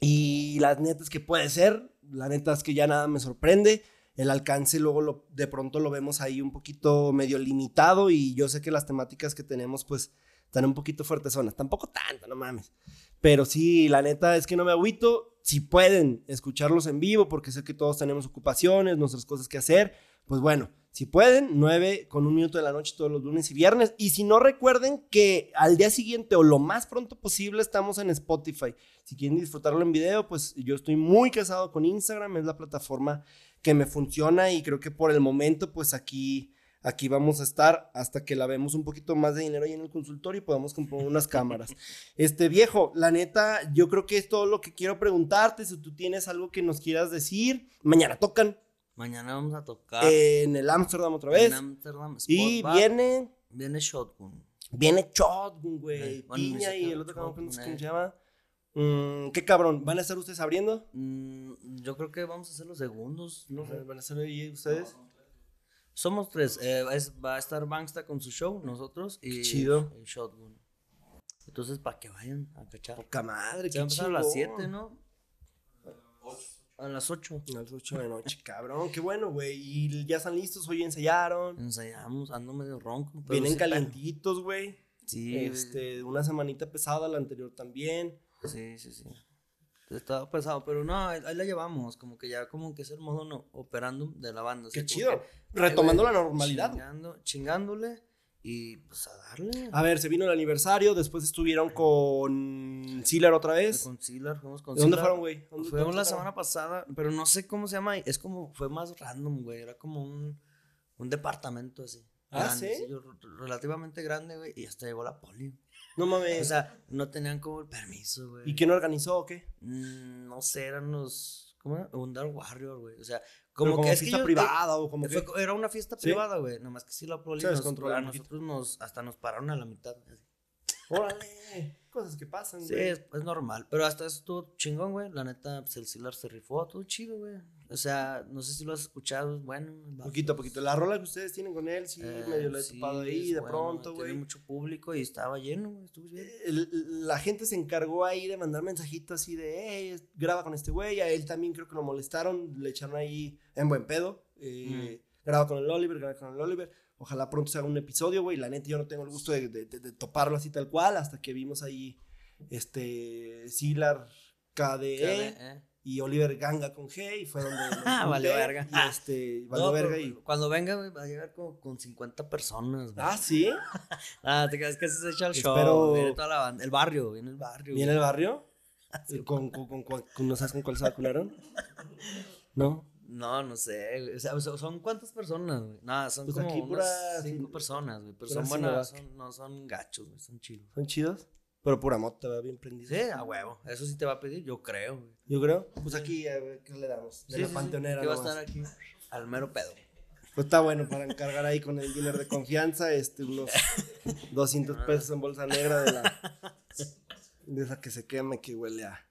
A: Y la neta es que puede ser, la neta es que ya nada me sorprende. El alcance luego de pronto lo vemos ahí un poquito medio limitado y yo sé que las temáticas que tenemos pues están un poquito fuertes zonas. Tampoco tanto, no mames. Pero sí, la neta es que no me agüito. Si pueden escucharlos en vivo, porque sé que todos tenemos ocupaciones, nuestras cosas que hacer, pues bueno, si pueden, 9 con un minuto de la noche todos los lunes y viernes. Y si no recuerden que al día siguiente o lo más pronto posible estamos en Spotify. Si quieren disfrutarlo en video, pues yo estoy muy casado con Instagram, es la plataforma que me funciona y creo que por el momento pues aquí aquí vamos a estar hasta que la vemos un poquito más de dinero ahí en el consultorio y podamos comprar unas cámaras. *laughs* Este viejo, la neta, yo creo que es todo lo que quiero preguntarte. Si tú tienes algo que nos quieras decir, mañana tocan.
B: Mañana vamos a tocar.
A: En el Amsterdam otra vez.
B: En Amsterdam.
A: y viene.
B: Viene Shotgun.
A: Viene Shotgun, güey. Piña y el otro cabrón, ¿cómo se llama? Mm, ¿Qué cabrón? ¿Van a estar ustedes abriendo?
B: Mm, yo creo que vamos a ser los segundos. No sé.
A: ¿Van a estar ahí ustedes?
B: Somos tres. Eh, va a estar Bangsta con su show, nosotros. Y,
A: chido.
B: Shotgun. Entonces, para que vayan a cachar.
A: Poca madre,
B: qué chido. a las 7, ¿no? A las 8.
A: A las 8 de la noche, cabrón. Qué bueno, güey. Y ya están listos, hoy ensayaron.
B: Ensayamos, ando medio ronco.
A: Vienen calientitos, güey. Sí. Este, una semanita pesada, la anterior también.
B: Sí, sí, sí. Estaba pesado, pero no, ahí, la llevamos, como que ya como que es el modo no, operando de la banda.
A: Qué chido. Retomando la normalidad.
B: chingándole y pues a darle.
A: A ver, se vino el aniversario, después estuvieron con Sealer otra vez.
B: Con Sealer, fuimos con
A: ¿De dónde fueron, güey?
B: Fuimos la semana pasada, pero no sé cómo se llama, es como, fue más random, güey, era como un, un departamento así.
A: Ah, ¿sí?
B: relativamente grande, güey, y hasta llegó la poli.
A: No mames.
B: O sea, no tenían como el permiso, güey.
A: ¿Y quién organizó o qué?
B: Mm, no sé, eran los. ¿Cómo era? Un Dark Warrior, güey. O sea, como, que
A: es fiesta privada o como
B: que. Era una fiesta privada, güey. Nomás que sí la poli nos, a nosotros nos. Hasta nos pararon a la mitad. Así.
A: Órale. Cosas que pasan,
B: güey. Sí, es, es, normal. Pero hasta eso estuvo chingón, güey. La neta, pues el Silar se rifó. Todo chido, güey. O sea, no sé si lo has escuchado, bueno.
A: Poquito a poquito. La rola que ustedes tienen con él, sí, eh, medio lo he topado ahí de pronto, güey.
B: Tiene mucho público y estaba lleno, güey. Estuvo bien.
A: la gente se encargó ahí de mandar mensajitos así de, hey, graba con este güey. A él también creo que lo molestaron, le echaron ahí en buen pedo. Eh, Graba con el Oliver, graba con el Oliver. Ojalá pronto se haga un episodio, güey. La neta, yo no tengo el gusto de, de, de, toparlo así tal cual, hasta que vimos ahí este Silar KDE. KDE y Oliver Ganga con G y fue donde *laughs*
B: ah, vale verga.
A: y este valió verga y
B: cuando venga va a llegar como con 50 personas
A: ah sí *laughs*
B: ah te crees que se echa el show viene toda la banda el barrio viene el barrio
A: viene el barrio *laughs* ¿Con, con, con, no sabes con cuál se vacunaron no
B: no, no sé, o sea, ¿son cuántas personas, güey? Nada, son pues como aquí unas cinco personas, güey, pero son buenas, son, no son gachos, güey, son chidos.
A: ¿Son chidos? Pero pura mota, va bien prendido.
B: Sí, a huevo. Eso sí te va a pedir, yo creo.
A: Yo creo. Pues aquí, a ver, ¿qué le damos? De la panteonera.
B: ¿Qué va a estar aquí? Al mero pedo.
A: Pues está bueno para encargar ahí con el dealer de confianza, este, unos *laughs* 200 pesos en bolsa negra de la. De esa que se queme, que huele a.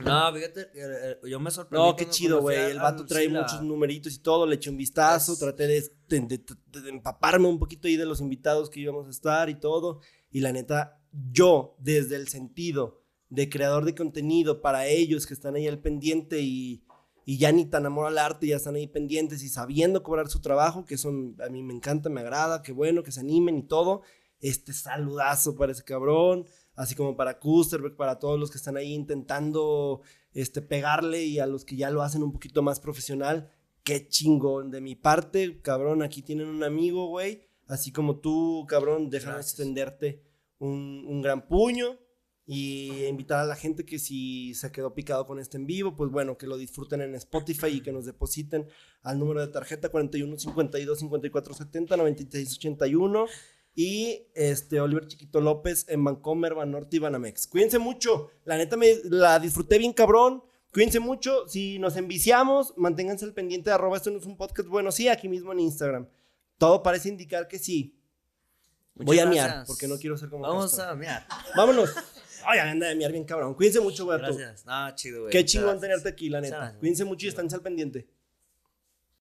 B: No, fíjate, eh, yo me sorprendí.
A: No, qué chido, güey. El vato trae muchos numeritos y todo. Le eché un vistazo. Traté de, de, empaparme un poquito ahí de los invitados que íbamos a estar y todo. Y la neta, yo, desde el sentido de creador de contenido para ellos que están ahí al pendiente y, ya ni tan amor al arte, ya están ahí pendientes y sabiendo cobrar su trabajo, que eso a mí me encanta, me agrada, qué bueno, que se animen y todo. Este saludazo para ese cabrón, así como para Kusterberg, para todos los que están ahí intentando este, pegarle y a los que ya lo hacen un poquito más profesional. Qué chingón. De mi parte, cabrón, aquí tienen un amigo, güey. Así como tú, cabrón, déjame extenderte un, gran puño y invitar a la gente que si se quedó picado con este en vivo, pues bueno, que lo disfruten en Spotify y que nos depositen al número de tarjeta 41 52 54 70 96 81 y este Oliver Chiquito López en Vancomer, Banorte y Banamex. Cuídense mucho, la neta me la disfruté bien cabrón. Cuídense mucho, si nos enviciamos, manténganse al pendiente de arroba, esto no es un podcast bueno, sí, aquí mismo en Instagram. Todo parece indicar que sí, Voy a miar, porque no quiero ser como.
B: Vamos a miar.
A: Vámonos. Ay, anda de miar bien cabrón. Cuídense mucho, güey.
B: Gracias. Ah, chido, güey.
A: Qué chingón tenerte aquí, la neta. Cuídense mucho y están al pendiente.